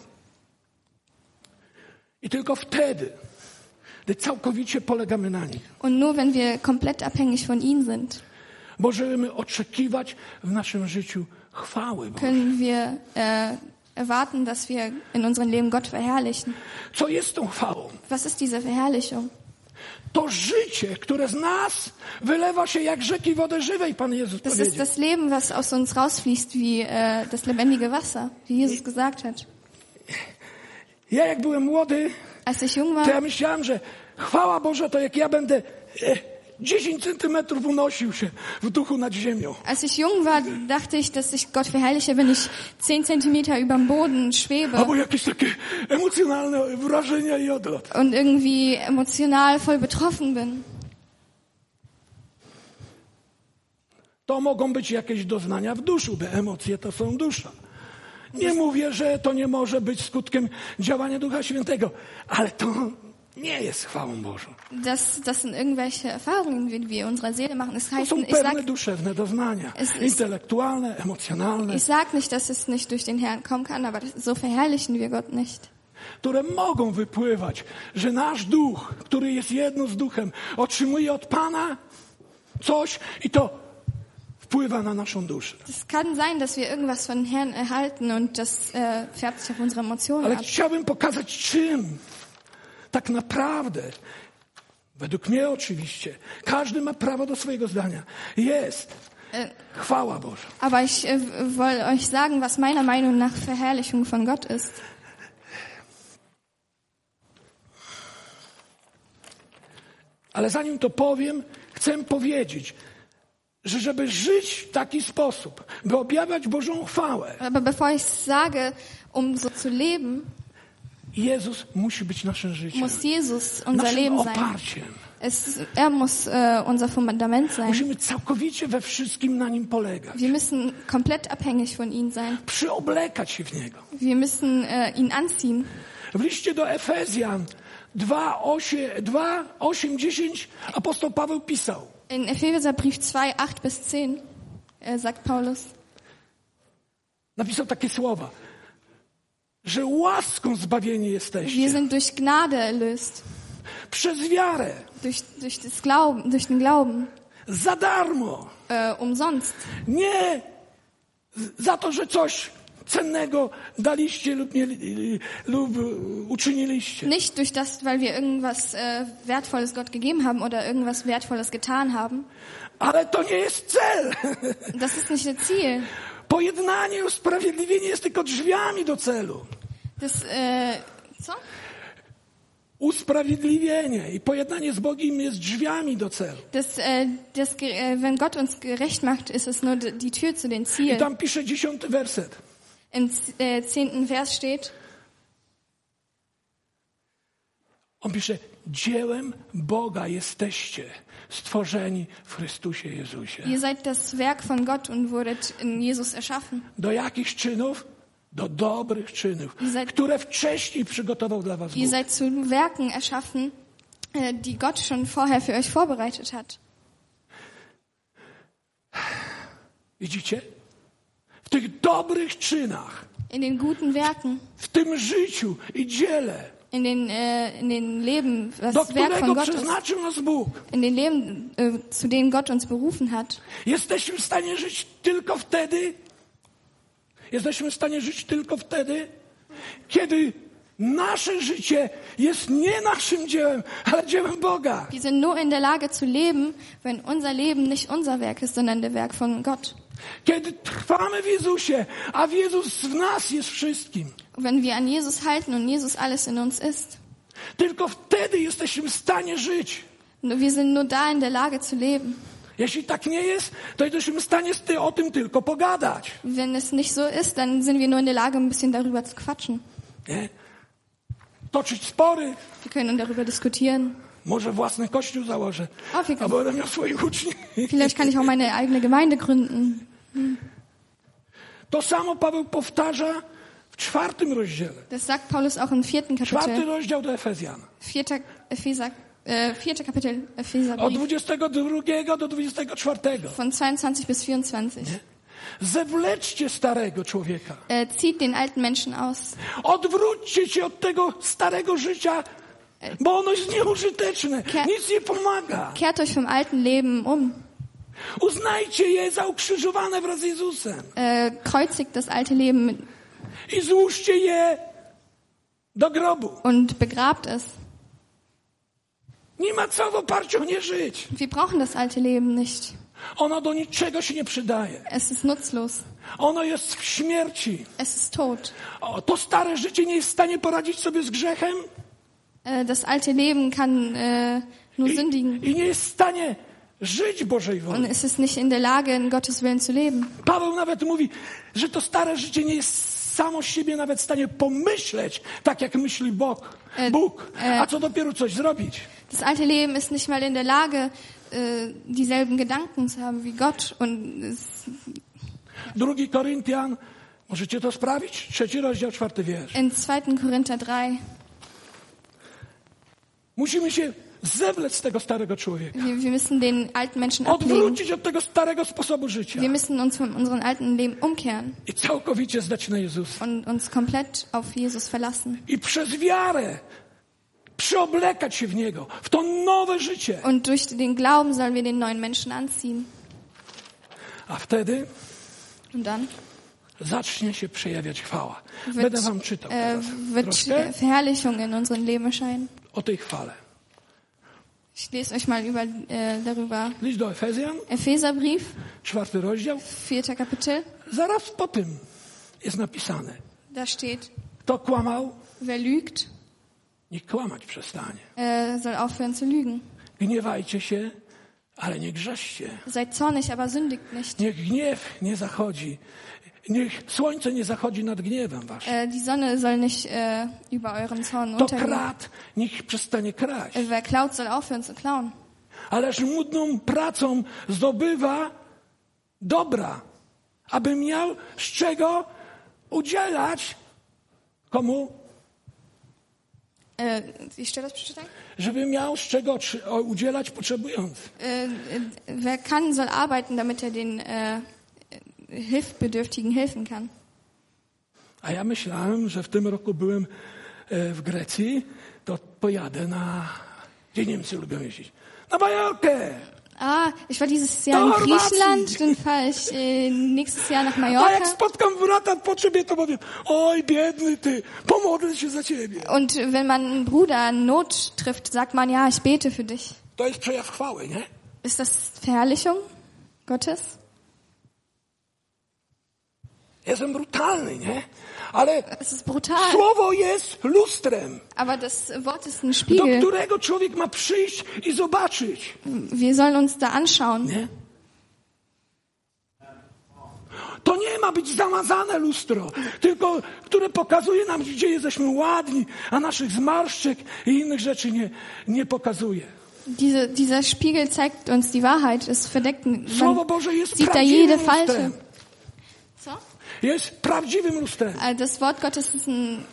I tylko wtedy, gdy całkowicie polegamy na nich, Und nur wenn wir komplett abhängig von ihm sind, możemy oczekiwać w naszym życiu chwały Bożej. können wir äh, erwarten, dass wir in unserem Leben Gott verherrlichen. Co jest tą chwałą? Was ist diese Verherrlichung? To życie, które z nas wylewa się jak rzeki wody żywej, Pan Jezus Das ist powiedział. das Leben, was aus uns rausfließt wie äh, das lebendige Wasser, wie Jesus gesagt hat. Ja jak byłem młody, Als ich jung to ja war, myślałem, że chwała Boża to jak ja będę e, 10 centymetrów unosił się w duchu nad ziemią. als ich jung war, dachte ich, dass ich Gott verherrliche, wenn ich zehn Zentimeter über dem Boden schwebe Albo jakieś takie emocjonalne wrażenia i odlot. und irgendwie emotional voll betroffen bin. To mogą być jakieś doznania w duszu, bo emocje to są dusza. Nie mówię, że to nie może być skutkiem działania Ducha Świętego, ale to nie jest chwałą Bożą. Das, das sind irgendwelche Erfahrungen, die wir unsere Seele machen. To heißt, są ich sag, pewne duszewne doznania, Es intelektualne, emocjonalne, ich sag nicht, dass es nicht durch den Herrn kommen kann, aber so verherrlichen wir Gott nicht. które mogą wypływać, że nasz duch, który jest jedno z duchem, otrzymuje od Pana coś i to wpływa na naszą duszę. Es kann sein, dass wir irgendwas von Herrn erhalten und das äh, färbt sich auf unsere Emotionen Ale ab. chciałbym pokazać, czym tak naprawdę, według mnie oczywiście, każdy ma prawo do swojego zdania, jest chwała Boża. Aber ich äh, euch sagen, was meiner Meinung nach Verherrlichung von Gott ist. Ale zanim to powiem, chcę powiedzieć, że żeby żyć w taki sposób, by objawiać Bożą chwałę, Aber bevor ich sage, um so zu leben, Jezus musi być naszym życiem, muss Jesus unser naszym Leben sein. oparciem. Es, er muss äh, unser Fundament sein. Musimy całkowicie we wszystkim na nim polegać, Wir müssen komplett abhängig von ihm sein. przyoblekać się w niego. Wir müssen äh, ihn anziehen. W liście do Efezjan 2, 8, 2, 8 10 apostoł Paweł pisał. In Epheserbrief 2, 8 bis 10 äh, sagt Paulus, Napisał takie słowa, że łaską zbawieni wir jesteście sind durch Gnade erlöst, przez wiarę, durch, durch, das Glauben, durch den Glauben, za darmo. äh, umsonst. Nie za to, że coś cennego daliście lub, nie, lub uczyniliście. Nicht durch das, weil wir irgendwas äh, Wertvolles Gott gegeben haben oder irgendwas Wertvolles getan haben. Ale to nie jest cel. Das ist nicht das Ziel. Pojednanie, usprawiedliwienie jest tylko drzwiami do celu. Das, äh, so? Usprawiedliwienie i pojednanie z Bogiem jest drzwiami do celu. Das, äh, das, äh, wenn Gott uns gerecht macht, ist es nur die Tür zu den I Zielen. tam pisze dziesiąty werset. Im äh, zehnten Vers steht, On pisze, dziełem Boga jesteście, stworzeni w Chrystusie Jezusie. ihr seid das Werk von Gott und wurdet in Jesus erschaffen. Do jakich czynów? Do dobrych czynów, za- które wcześniej przygotował dla was Ihr Bóg. seid zu Werken erschaffen, äh, die Gott schon vorher für euch vorbereitet hat. Widzicie? W tych dobrych czynach, In den guten Werken, w tym życiu i dziele, in den, äh, in den Leben, das do Werk von Gott ist, in den Leben, äh, zu denen Gott uns berufen hat. Jesteśmy w stanie żyć tylko wtedy, jesteśmy w stanie żyć tylko wtedy, kiedy nasze życie jest nie naszym dziełem, ale dziełem Boga. Wir sind nur in der Lage zu leben, wenn unser Leben nicht unser Werk ist, sondern der Werk von Gott. Kiedy trwamy w Jezusie, a Jezus w nas jest wszystkim. Wenn wir an Jesus halten und Jesus alles in uns ist. Tylko wtedy jesteśmy w stanie żyć. Nur Wir sind nur da in der Lage zu leben. Jeśli tak nie jest, to jesteśmy w stanie o tym tylko pogadać. Wenn es nicht so ist, dann sind wir nur in der Lage, ein bisschen darüber zu quatschen. Nie? Toczyć spory, Wir können darüber diskutieren. może własny kościół założę, O, wir albo będę miał swoich uczniów. Vielleicht kann ich auch meine eigene Gemeinde gründen. To samo Paweł powtarza w czwartym rozdziale. Das sagt Paulus auch im vierten Czwarty Kapitel. rozdział do Efezjan. Vierter, Epheser, äh, vierte Kapitel Od Epheserbrief. 22 do 24. Von 22 bis 24. Zewleczcie starego człowieka. Äh, zieht den alten Menschen aus. Odwróćcie się od tego starego życia, bo ono jest nieużyteczne. Ke- Nic nie pomaga. Kehrt euch vom alten Leben um. Uznajcie je za ukrzyżowane wraz z Jezusem. Äh, kreuzigt das alte Leben I złóżcie je do grobu. und begrabt es. Nie ma co w oparciu o nie żyć. Wir brauchen das alte Leben nicht. Ono do niczego się nie przydaje. Es ist nutzlos. Ono jest w śmierci. Es ist tot. O, to stare życie nie jest w stanie poradzić sobie z grzechem Äh, Das alte Leben kann äh, nur sündigen. i, i nie jest w stanie żyć Bożej woli. Und es ist nicht in der Lage, in Gottes Willen zu leben. Paweł nawet mówi, że to stare życie nie jest samo siebie nawet w stanie pomyśleć tak, jak myśli Bóg. E, Bóg. e. A co dopiero coś zrobić? Das alte Leben ist nicht mal in der Lage, äh, dieselben Gedanken zu haben wie Gott. Und es, Drugi Koryntian, możecie to sprawić? Trzeci rozdział, czwarty wiersz. in 2. Korinther 3, Musimy się zewlec tego starego człowieka. wir, wir müssen den alten Menschen ablegen. Odwrócić od tego starego sposobu życia Wir müssen uns von unserem alten Leben umkehren i całkowicie zdać na Jezusa. und uns komplett auf Jesus verlassen. I przez wiarę przyoblekać się w Niego, w to nowe życie. Und durch den Glauben sollen wir den neuen Menschen anziehen. A wtedy Und dann zacznie się przejawiać chwała. wird, Będę wam czytał äh, teraz wird Verherrlichung in unserem Leben erscheinen. o tej chwale. Ich lese euch mal über, äh, darüber List do Efezjan, Epheserbrief, czwarty rozdział. vierter Kapitel. Zaraz po tym jest napisane. Da steht, Kto kłamał, wer lügt, niech kłamać przestanie. äh, soll aufhören zu lügen. Gniewajcie się, ale nie grzeszcie. Seid zornig, aber sündigt nicht. Niech gniew nie zachodzi. Niech słońce nie zachodzi nad gniewem waszym. Äh, die Sonne soll nicht äh, über euren Zorn To untergehen. krat niech przestanie kraść. Äh, wer klaut, soll aufhören zu klauen. Ależ nudną pracą zdobywa dobra, aby miał z czego udzielać komu? Äh, stelle das przeczytaj? Żeby miał z czego trzy- o- udzielać potrzebujący. Äh, äh, wer kann, soll arbeiten, damit er den äh, Hilfbedürftigen helfen kann. A ja myślałem, że w tym roku byłem e, w Grecji, to pojadę na... Gdzie Niemcy lubią jeździć? Na Majorkę! Ah, ich war dieses Jahr in. Griechenland, dann fahre ich äh, nächstes Jahr nach A jak Mallorca. spotkam brata po ciebie, to powiem, oj biedny ty, pomodlę się za ciebie. Und wenn man einen Bruder in Not trifft, sagt man, ja, ich bete für dich. To jest przejaw chwały, nie? Ist das Verherrlichung Gottes? Jestem brutalny, nie? Ale Es ist brutal. słowo jest lustrem, Aber das Wort ist ein do którego człowiek ma przyjść i zobaczyć, Wir sollen uns da anschauen. nie? To nie ma być zamazane lustro, tylko które pokazuje nam, gdzie jesteśmy ładni, a naszych zmarszczek i innych rzeczy nie, nie pokazuje. Diese, dieser Spiegel zeigt uns die Wahrheit. Es verdeckt, Słowo man Boże jest sieht da jede Falte. lustrem. Jest prawdziwym lustrem. Das Wort Gottes ist ein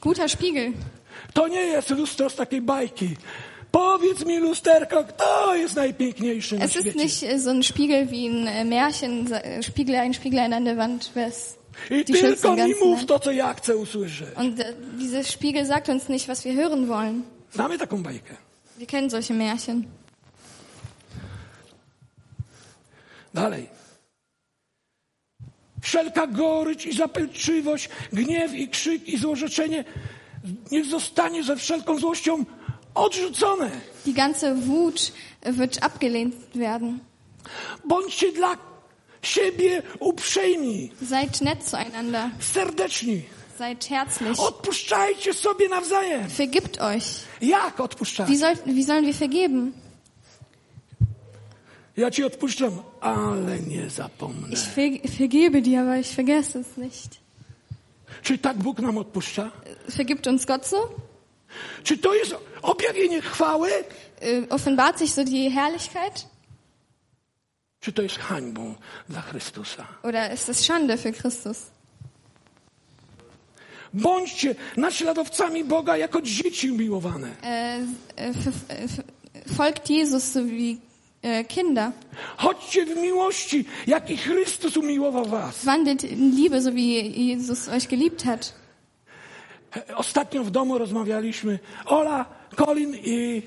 guter Spiegel. To nie jest lustro z takiej bajki. Powiedz mi, lusterko, kto jest najpiękniejszy na Es ist świecie? nicht äh, so ein Spiegel wie ein äh, Märchen, Spiegel, ein Spieglein an der Wand, ist I die tylko mi mów to, co ja chcę usłyszeć. Und äh, dieser Spiegel sagt uns nicht, was wir hören wollen. Znamy taką bajkę. Wir kennen solche Märchen. Dalej. Wszelka gorycz i zapalczywość, gniew i krzyk i złorzeczenie niech zostanie ze wszelką złością odrzucone. Die ganze Wut wird abgelehnt werden. Bądźcie dla siebie uprzejmi, Seid nett zueinander. serdeczni. Seid herzlich. Odpuszczajcie sobie nawzajem. Vergibt euch. Jak Wie, odpuszczać? soll, wie sollen wir vergeben? Ja ci odpuszczam, ale nie zapomnę. Ich ver vergebe dir, aber ich vergesse es nicht. Czy tak Bóg nam odpuszcza? Vergibt uns Gott so? Czy to jest objawienie chwały? Äh, offenbart sich so die Herrlichkeit? Czy to jest hańbą dla Chrystusa? Oder ist es Schande für Christus? Bądźcie naśladowcami Boga jako dzieci umiłowane. Äh, folgt Jesus so wie Kinder. Chodźcie w miłości, jaki Chrystus umiłował was. Wandelt in Liebe, so wie Jesus euch geliebt hat. Ostatnio w domu rozmawialiśmy. Ola, Colin i,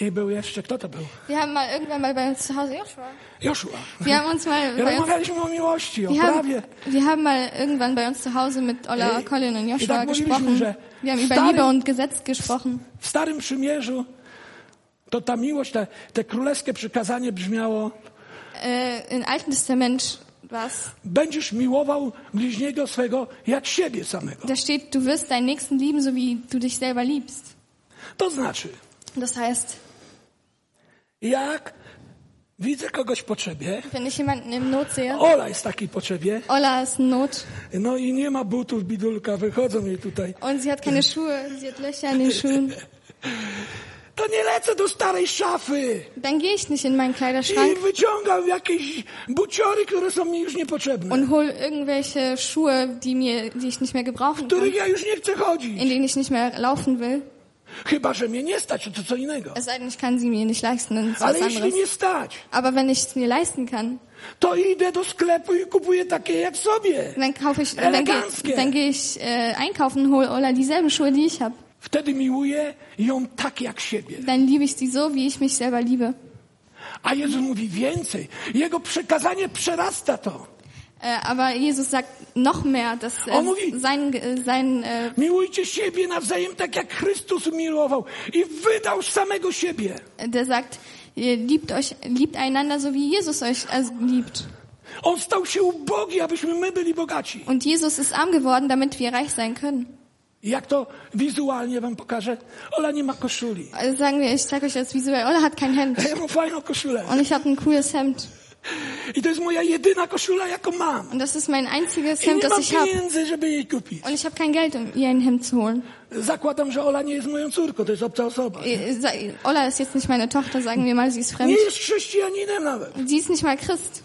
i był jeszcze, kto to był? Wir haben mal irgendwann mal bei uns zu Hause, Joshua. Joszua. Wir haben uns mal uns, Rozmawialiśmy o miłości, o wir haben, prawie. wir haben mal irgendwann bei uns zu Hause mit Ola, Colin und i Joshua tak mówiliśmy, gesprochen. że Wir haben über Liebe und Gesetz gesprochen. W Starym Przymierzu to ta miłość, te, te królewskie przykazanie brzmiało Äh, Im Alten Testament was? Będziesz miłował bliźniego swego jak siebie samego. Da steht, du wirst deinen Nächsten lieben, so wie du dich selber liebst. To znaczy, Das heißt, jak widzę kogoś w potrzebie, wenn ich jemanden in Not sehe, Ola jest w takiej potrzebie, Ola ist in Not no i nie ma butów, bidulka, wychodzą jej tutaj, und sie hat keine Schuhe, sie hat Löcher in den Schuhen, to nie lecę do starej szafy dann gehe ich nicht in meinen i Kleiderschrank wyciągam jakieś buciory, które są mi już niepotrzebne, und hol irgendwelche Schuhe, die mir, die ich nicht mehr gebrauchen kann, których ja już nie chcę chodzić. in denen ich nicht mehr laufen will. Chyba, że mnie nie stać, to co innego. Es sei denn, ich kann sie mir nicht leisten, dann ist was Ale jeśli anderes. nie stać, Aber wenn ich es mir leisten kann, to idę do sklepu i kupuję takie jak sobie. dann kaufe ich, dann gehe, Eleganckie. dann gehe ich äh, einkaufen und hole Ola dieselben Schuhe, die ich habe. Wtedy miłuję ją tak jak siebie. Dann liebe ich sie so, wie ich mich selber liebe. A Jezus mówi więcej. Jego przekazanie przerasta to. Äh, aber Jesus sagt noch mehr, dass äh, On mówi- sein, äh, sein äh, Miłujcie siebie nawzajem tak jak Chrystus umiłował i wydał samego siebie. der sagt, liebt euch, liebt einander so wie Jesus euch also liebt. On stał się ubogi, abyśmy my byli bogaci. Und Jesus ist arm geworden, damit wir reich sein können. Jak to wizualnie wam pokażę? Ola nie ma koszuli. Also sagen wir, ich zeige euch das visuell. Ola hat kein Hemd ja mam fajną koszulę. und ich habe ein cooles Hemd. I to jest moja jedyna koszula, jaką mam. Und das ist mein einziges Hemd, nie das mam ich habe. pieniędzy, żeby jej kupić. Und ich habe kein Geld, um ihr ein Hemd zu holen. Zakładam, że Ola nie jest moją córką, to jest obca osoba. Ola ist jetzt nicht meine Tochter, sagen wir mal, sie ist fremd. Nie jest chrześcijaninem nawet. Sie ist nicht mal Christ.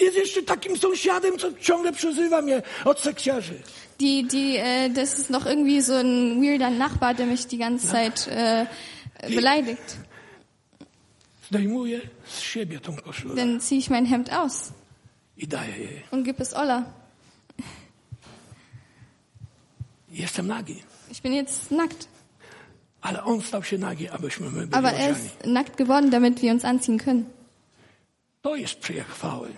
Jest jeszcze takim sąsiadem, co ciągle przyzywa mnie od seksiarzy. Die, die, äh, das ist noch irgendwie so ein weirder Nachbar, der mich die ganze Zeit äh, beleidigt. Zdejmuję z siebie tą koszulę Dann ziehe ich mein Hemd aus i daję jej. und gebe es Ola. Jestem nagi. Ich bin jetzt nackt. Ale on stał się nagi, abyśmy my byli Aber er ist nackt geworden, damit wir uns anziehen können. To jest przyjaźń chwały.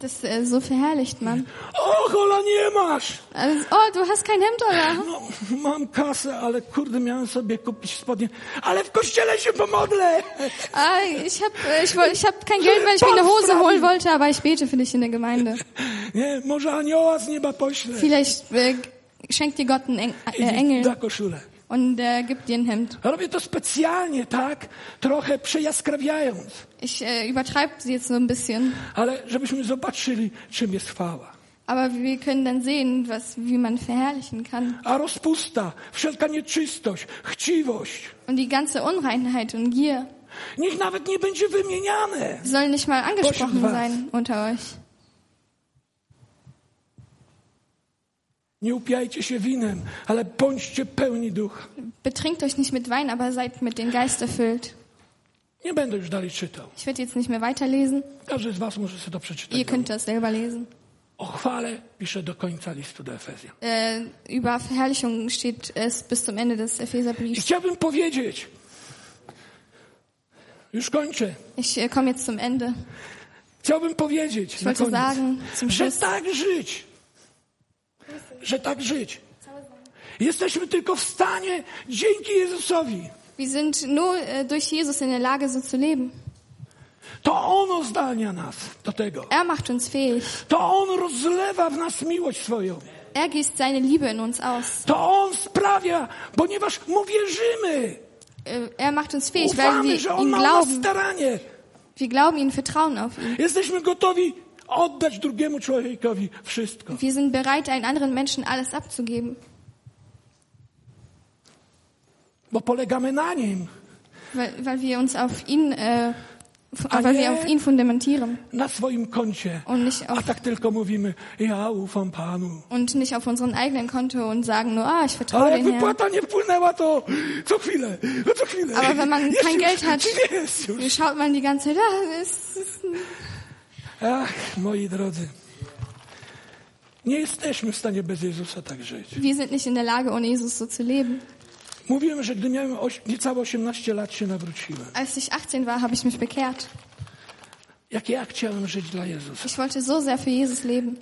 Das äh, so verherrlicht man. Och, Ola, nie masz! Also, oh, du hast kein Hemd, Ola. No, mam kasę, ale kurde, miałem sobie kupić spodnie. Ale w kościele się pomodlę! Ah, ich habe ich, woll- ich hab kein Geld, weil ich mir eine Hose holen wollte, aber ich bete für dich in der Gemeinde. Nie, może anioła z nieba pośle. Vielleicht äh, schenkt dir Gott einen äh, Engel da koszulę. Und äh, gibt dir ein Hemd. Robię to specjalnie, tak? Trochę przejaskrawiając. Ich äh, übertreibe sie jetzt so ein bisschen, Ale żebyśmy zobaczyli, czym jest chwała. aber wir können dann sehen, was, wie man verherrlichen kann. A rozpusta, wszelka nieczystość, chciwość, Und die ganze Unreinheit und Gier niech nawet nie będzie wymieniane. sollen nicht mal angesprochen sein unter euch. Nie upiajcie się winem, ale bądźcie pełni ducha. Betrinkt euch nicht mit Wein, aber seid mit dem Geist erfüllt. Nie będę już dalej czytał. Ich werde jetzt nicht mehr weiterlesen. Każdy z was może sobie to przeczytać. Ihr könnt das selber lesen. O chwale pisze do końca listu do Efezjan. Äh, über Verherrlichung steht es bis zum Ende des I Epheserbriefs. chciałbym powiedzieć, już kończę, Ich äh, komme jetzt zum Ende. chciałbym powiedzieć Ich wollte sagen, zum że Schluss, tak żyć, że tak żyć. Jesteśmy tylko w stanie dzięki Jezusowi. wir sind nur äh, durch Jesus in der Lage, so zu leben. To On ozdalnia nas do tego. Er macht uns fähig. To On rozlewa w nas miłość swoją. Er gießt seine Liebe in uns aus. To On sprawia, ponieważ Mu wierzymy. Äh, Er macht uns fähig, weil Ufamy, wir że On ihm glauben. Wir glauben ihm, vertrauen auf ihn. Jesteśmy gotowi oddać drugiemu człowiekowi wszystko. Wir sind bereit, einen anderen Menschen alles abzugeben, Bo polegamy na Nim, weil, weil wir uns auf ihn, äh, A weil wir auf ihn fundamentieren na swoim koncie. und nicht A auf, tak tylko mówimy, ja ufam Panu. und nicht auf unseren eigenen Konto und sagen nur, ah, ich vertraue dem Herrn. to co chwilę, co chwilę. Aber wenn man kein Geld hat, schaut man die ganze Zeit, ah, es ist, Ach, moi drodzy. Nie jesteśmy w stanie bez Jezusa tak żyć. wir sind nicht in der Lage, ohne Jesus so zu leben. Mówiłem, że gdy miałem niecałe 18 lat się nawróciłem. Als ich 18 war, habe ich mich bekehrt. Jak ja chciałem żyć dla Jezusa. Ich wollte so sehr für Jesus leben.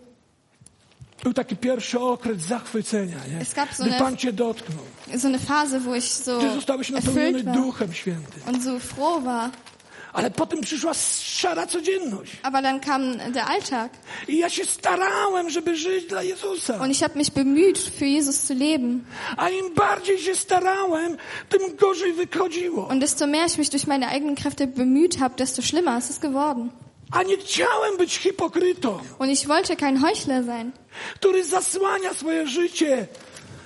Był taki pierwszy okres zachwycenia, nie? Es gab so Gdy eine- Pan cię dotknął. So eine Phase, wo ich so Ty zostałeś napełniony Duchem Świętym. und so froh war. Ale potem przyszła szara codzienność. Aber dann kam der Alltag. I ja się starałem, żeby żyć dla Jezusa. Und ich habe mich bemüht, für Jesus zu leben. A im bardziej się starałem, tym gorzej wychodziło. Und desto mehr ich mich durch meine eigenen Kräfte bemüht habe, desto schlimmer ist es geworden. A nie chciałem być hipokrytą, Und ich wollte kein Heuchler sein, który zasłania swoje życie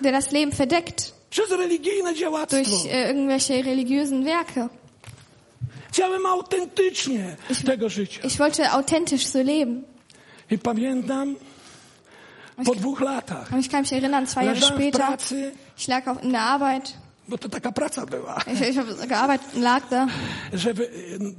der das Leben verdeckt przez religijne działactwo. durch äh, irgendwelche religiösen Werke. Chciałem autentycznie tego życia. Ich wollte authentisch so leben. I pamiętam, po dwóch latach ich kann mich erinnern, zwei Jahre später, pracy, ich lag auch in der Arbeit. bo to taka praca była, Ich, ich gearbeitet und lag da. że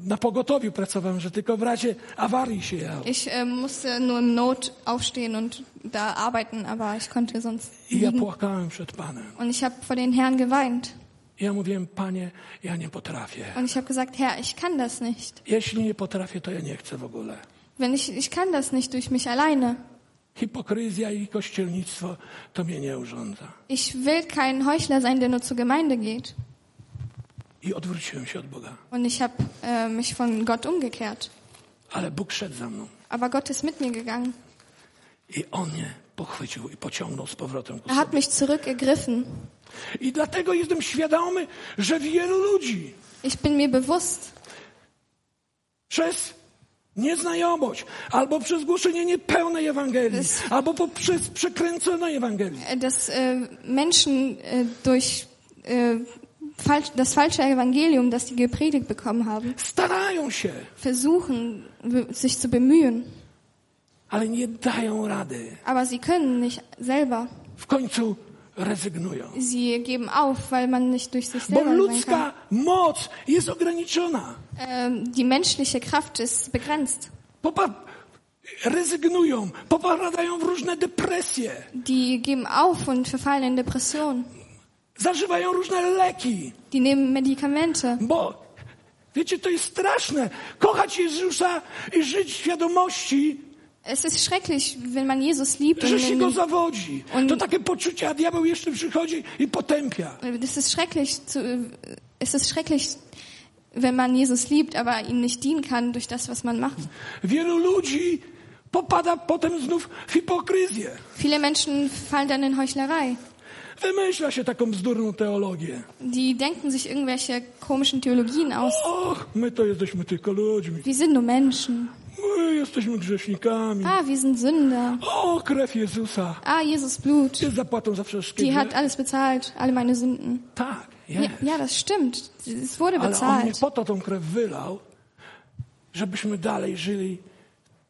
na pogotowiu pracowałem, że tylko w razie awarii się jało. Ich äh, musste nur im Not aufstehen und da arbeiten, aber ich konnte sonst I ja płakałem przed Panem. Und ich habe vor den Herrn geweint. Ja mówiłem, Panie, ja nie potrafię. Und ich habe gesagt, Herr, ich kann das nicht. Jeśli nie potrafię, to ja nie chcę w ogóle. Wenn ich, ich kann das nicht durch mich alleine. Hipokryzja i kościelnictwo to mnie nie urządza. Ich will kein Heuchler sein, der nur zur Gemeinde geht. I odwróciłem się od Boga. Und ich habe äh, mich von Gott umgekehrt. Ale Bóg szedł za mną. Aber Gott ist mit mir gegangen. I On mnie pochwycił i pociągnął z powrotem ku Er hat mich zurückgegriffen. I dlatego jestem świadomy, że wielu ludzi Ich bin mir bewusst, przez nieznajomość, albo przez głoszenie niepełnej Ewangelii, Das- albo poprzez przekręconą Ewangelię, äh, dass äh, Menschen äh, durch äh, falsch, das falsche Evangelium, das die gepredigt bekommen haben, starają się, versuchen, be- sich zu bemühen. ale nie dają rady. Aber sie können nicht selber. W końcu rezygnują. Sie geben auf, weil man nicht durch sich Bo selber kann. ludzka moc jest ograniczona. Die menschliche Kraft ist begrenzt. Popa- rezygnują, popadają w różne depresje, Die geben auf und verfallen in Depressionen. zażywają różne leki, Die nehmen Medikamente. bo wiecie, to jest straszne. Kochać Jezusa i żyć w świadomości, Es ist schrecklich, wenn man Jesus liebt. że Und się go zawodzi. On- To takie poczucie, a diabeł jeszcze przychodzi i potępia. es ist schrecklich, zu, es ist schrecklich, wenn man Jesus liebt, aber ihm nicht dienen kann durch das, was man macht. Wielu ludzi popada potem znów w hipokryzję. Viele Menschen fallen dann in Heuchlerei. Wymyśla się taką bzdurną teologię. Die denken sich irgendwelche komischen Theologien aus. Och, my to jesteśmy tylko ludźmi. Wir sind nur Menschen. My jesteśmy grzesznikami. Ah, wir sind Sünder. O, krew Jezusa. Ah, Jesus Blut. Jest zapłatą za wszystkie Die hat alles bezahlt, alle meine Sünden. Tak, Ja, jest. ja, das stimmt. Es wurde Ale on nie bezahlt. po to tą krew wylał, żebyśmy dalej żyli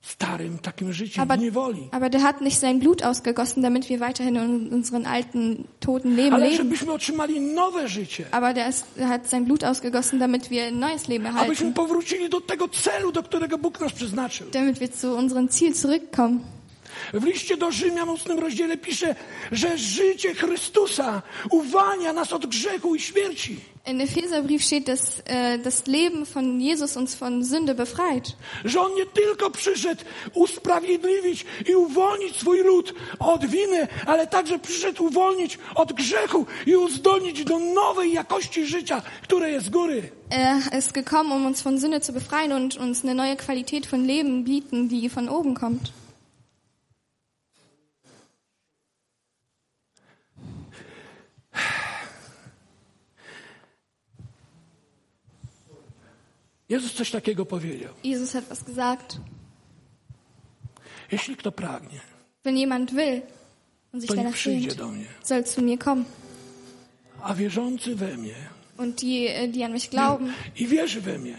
starym takim życiem Aber, niewoli. aber der hat nicht sein Blut ausgegossen, damit wir weiterhin in unseren alten, toten Leben Ale leben. żebyśmy otrzymali nowe życie. Aber der, ist, der hat sein Blut ausgegossen, damit wir ein neues Leben Abyśmy erhalten. powrócili do tego celu, do którego Bóg nas przeznaczył. Damit wir zu unserem Ziel zurückkommen. W liście do Rzymian w ósmym rozdziale pisze, że życie Chrystusa uwalnia nas od grzechu i śmierci. In Epheserbrief steht, dass äh, das Leben von Jesus uns von Sünde befreit. Że On nie tylko przyszedł usprawiedliwić i uwolnić swój lud od winy, ale także przyszedł uwolnić od grzechu i uzdolnić do nowej jakości życia, które jest z góry. Er ist gekommen, um uns von Sünde zu befreien und uns eine neue Qualität von Leben bieten, die von oben kommt. Jezus coś takiego powiedział. Jesus hat was gesagt. Jeśli kto pragnie, Wenn jemand will und sich to danach przyjdzie sehnt, do mnie. soll zu mir kommen. A wierzący we mnie Und die, äh, die an mich glauben, i wierzy we mnie,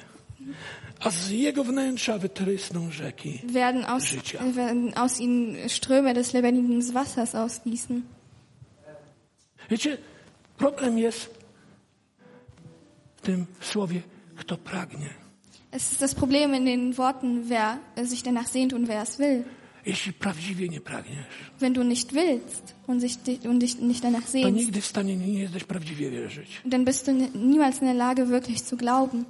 a z jego wnętrza wytrysną rzeki. werden aus, Życia. äh, werden aus ihnen Ströme des lebendigen Wassers ausgießen. Wiecie, problem jest w tym słowie, kto pragnie. Es ist das Problem in den Worten, wer äh, sich danach sehnt und wer es will. Jeśli prawdziwie nie pragniesz, Wenn du nicht willst und, sich, und dich nicht danach to sehnst, nigdy w stanie nie jesteś prawdziwie wierzyć. dann bist du ni- niemals in der Lage, wirklich zu glauben.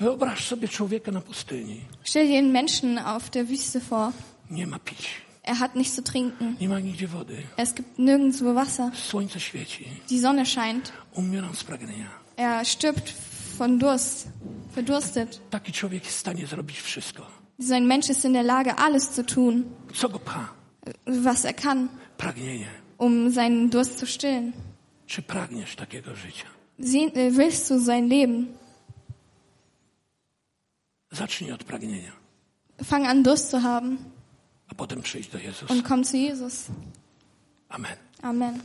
Wyobraź sobie człowieka na pustyni. Stell dir einen Menschen auf der Wüste vor. Nie ma pić, Er hat nichts zu trinken. nie ma nigdzie wody. Es gibt nirgendwo Wasser. Słońce świeci, Die Sonne scheint. umieram z pragnienia. Er stirbt von Durst, verdurstet. Taki człowiek jest w stanie zrobić wszystko. Ein Mensch ist in der Lage, alles zu tun, Co go pcha? was er kann, Pragnienie. um seinen Durst zu stillen. Czy pragniesz takiego życia? Sie, äh, willst du sein Leben? Zacznij od pragnienia, Fang an, Durst zu haben a potem przyjdź do Jezusa. und komm zu Jesus. Amen. Amen.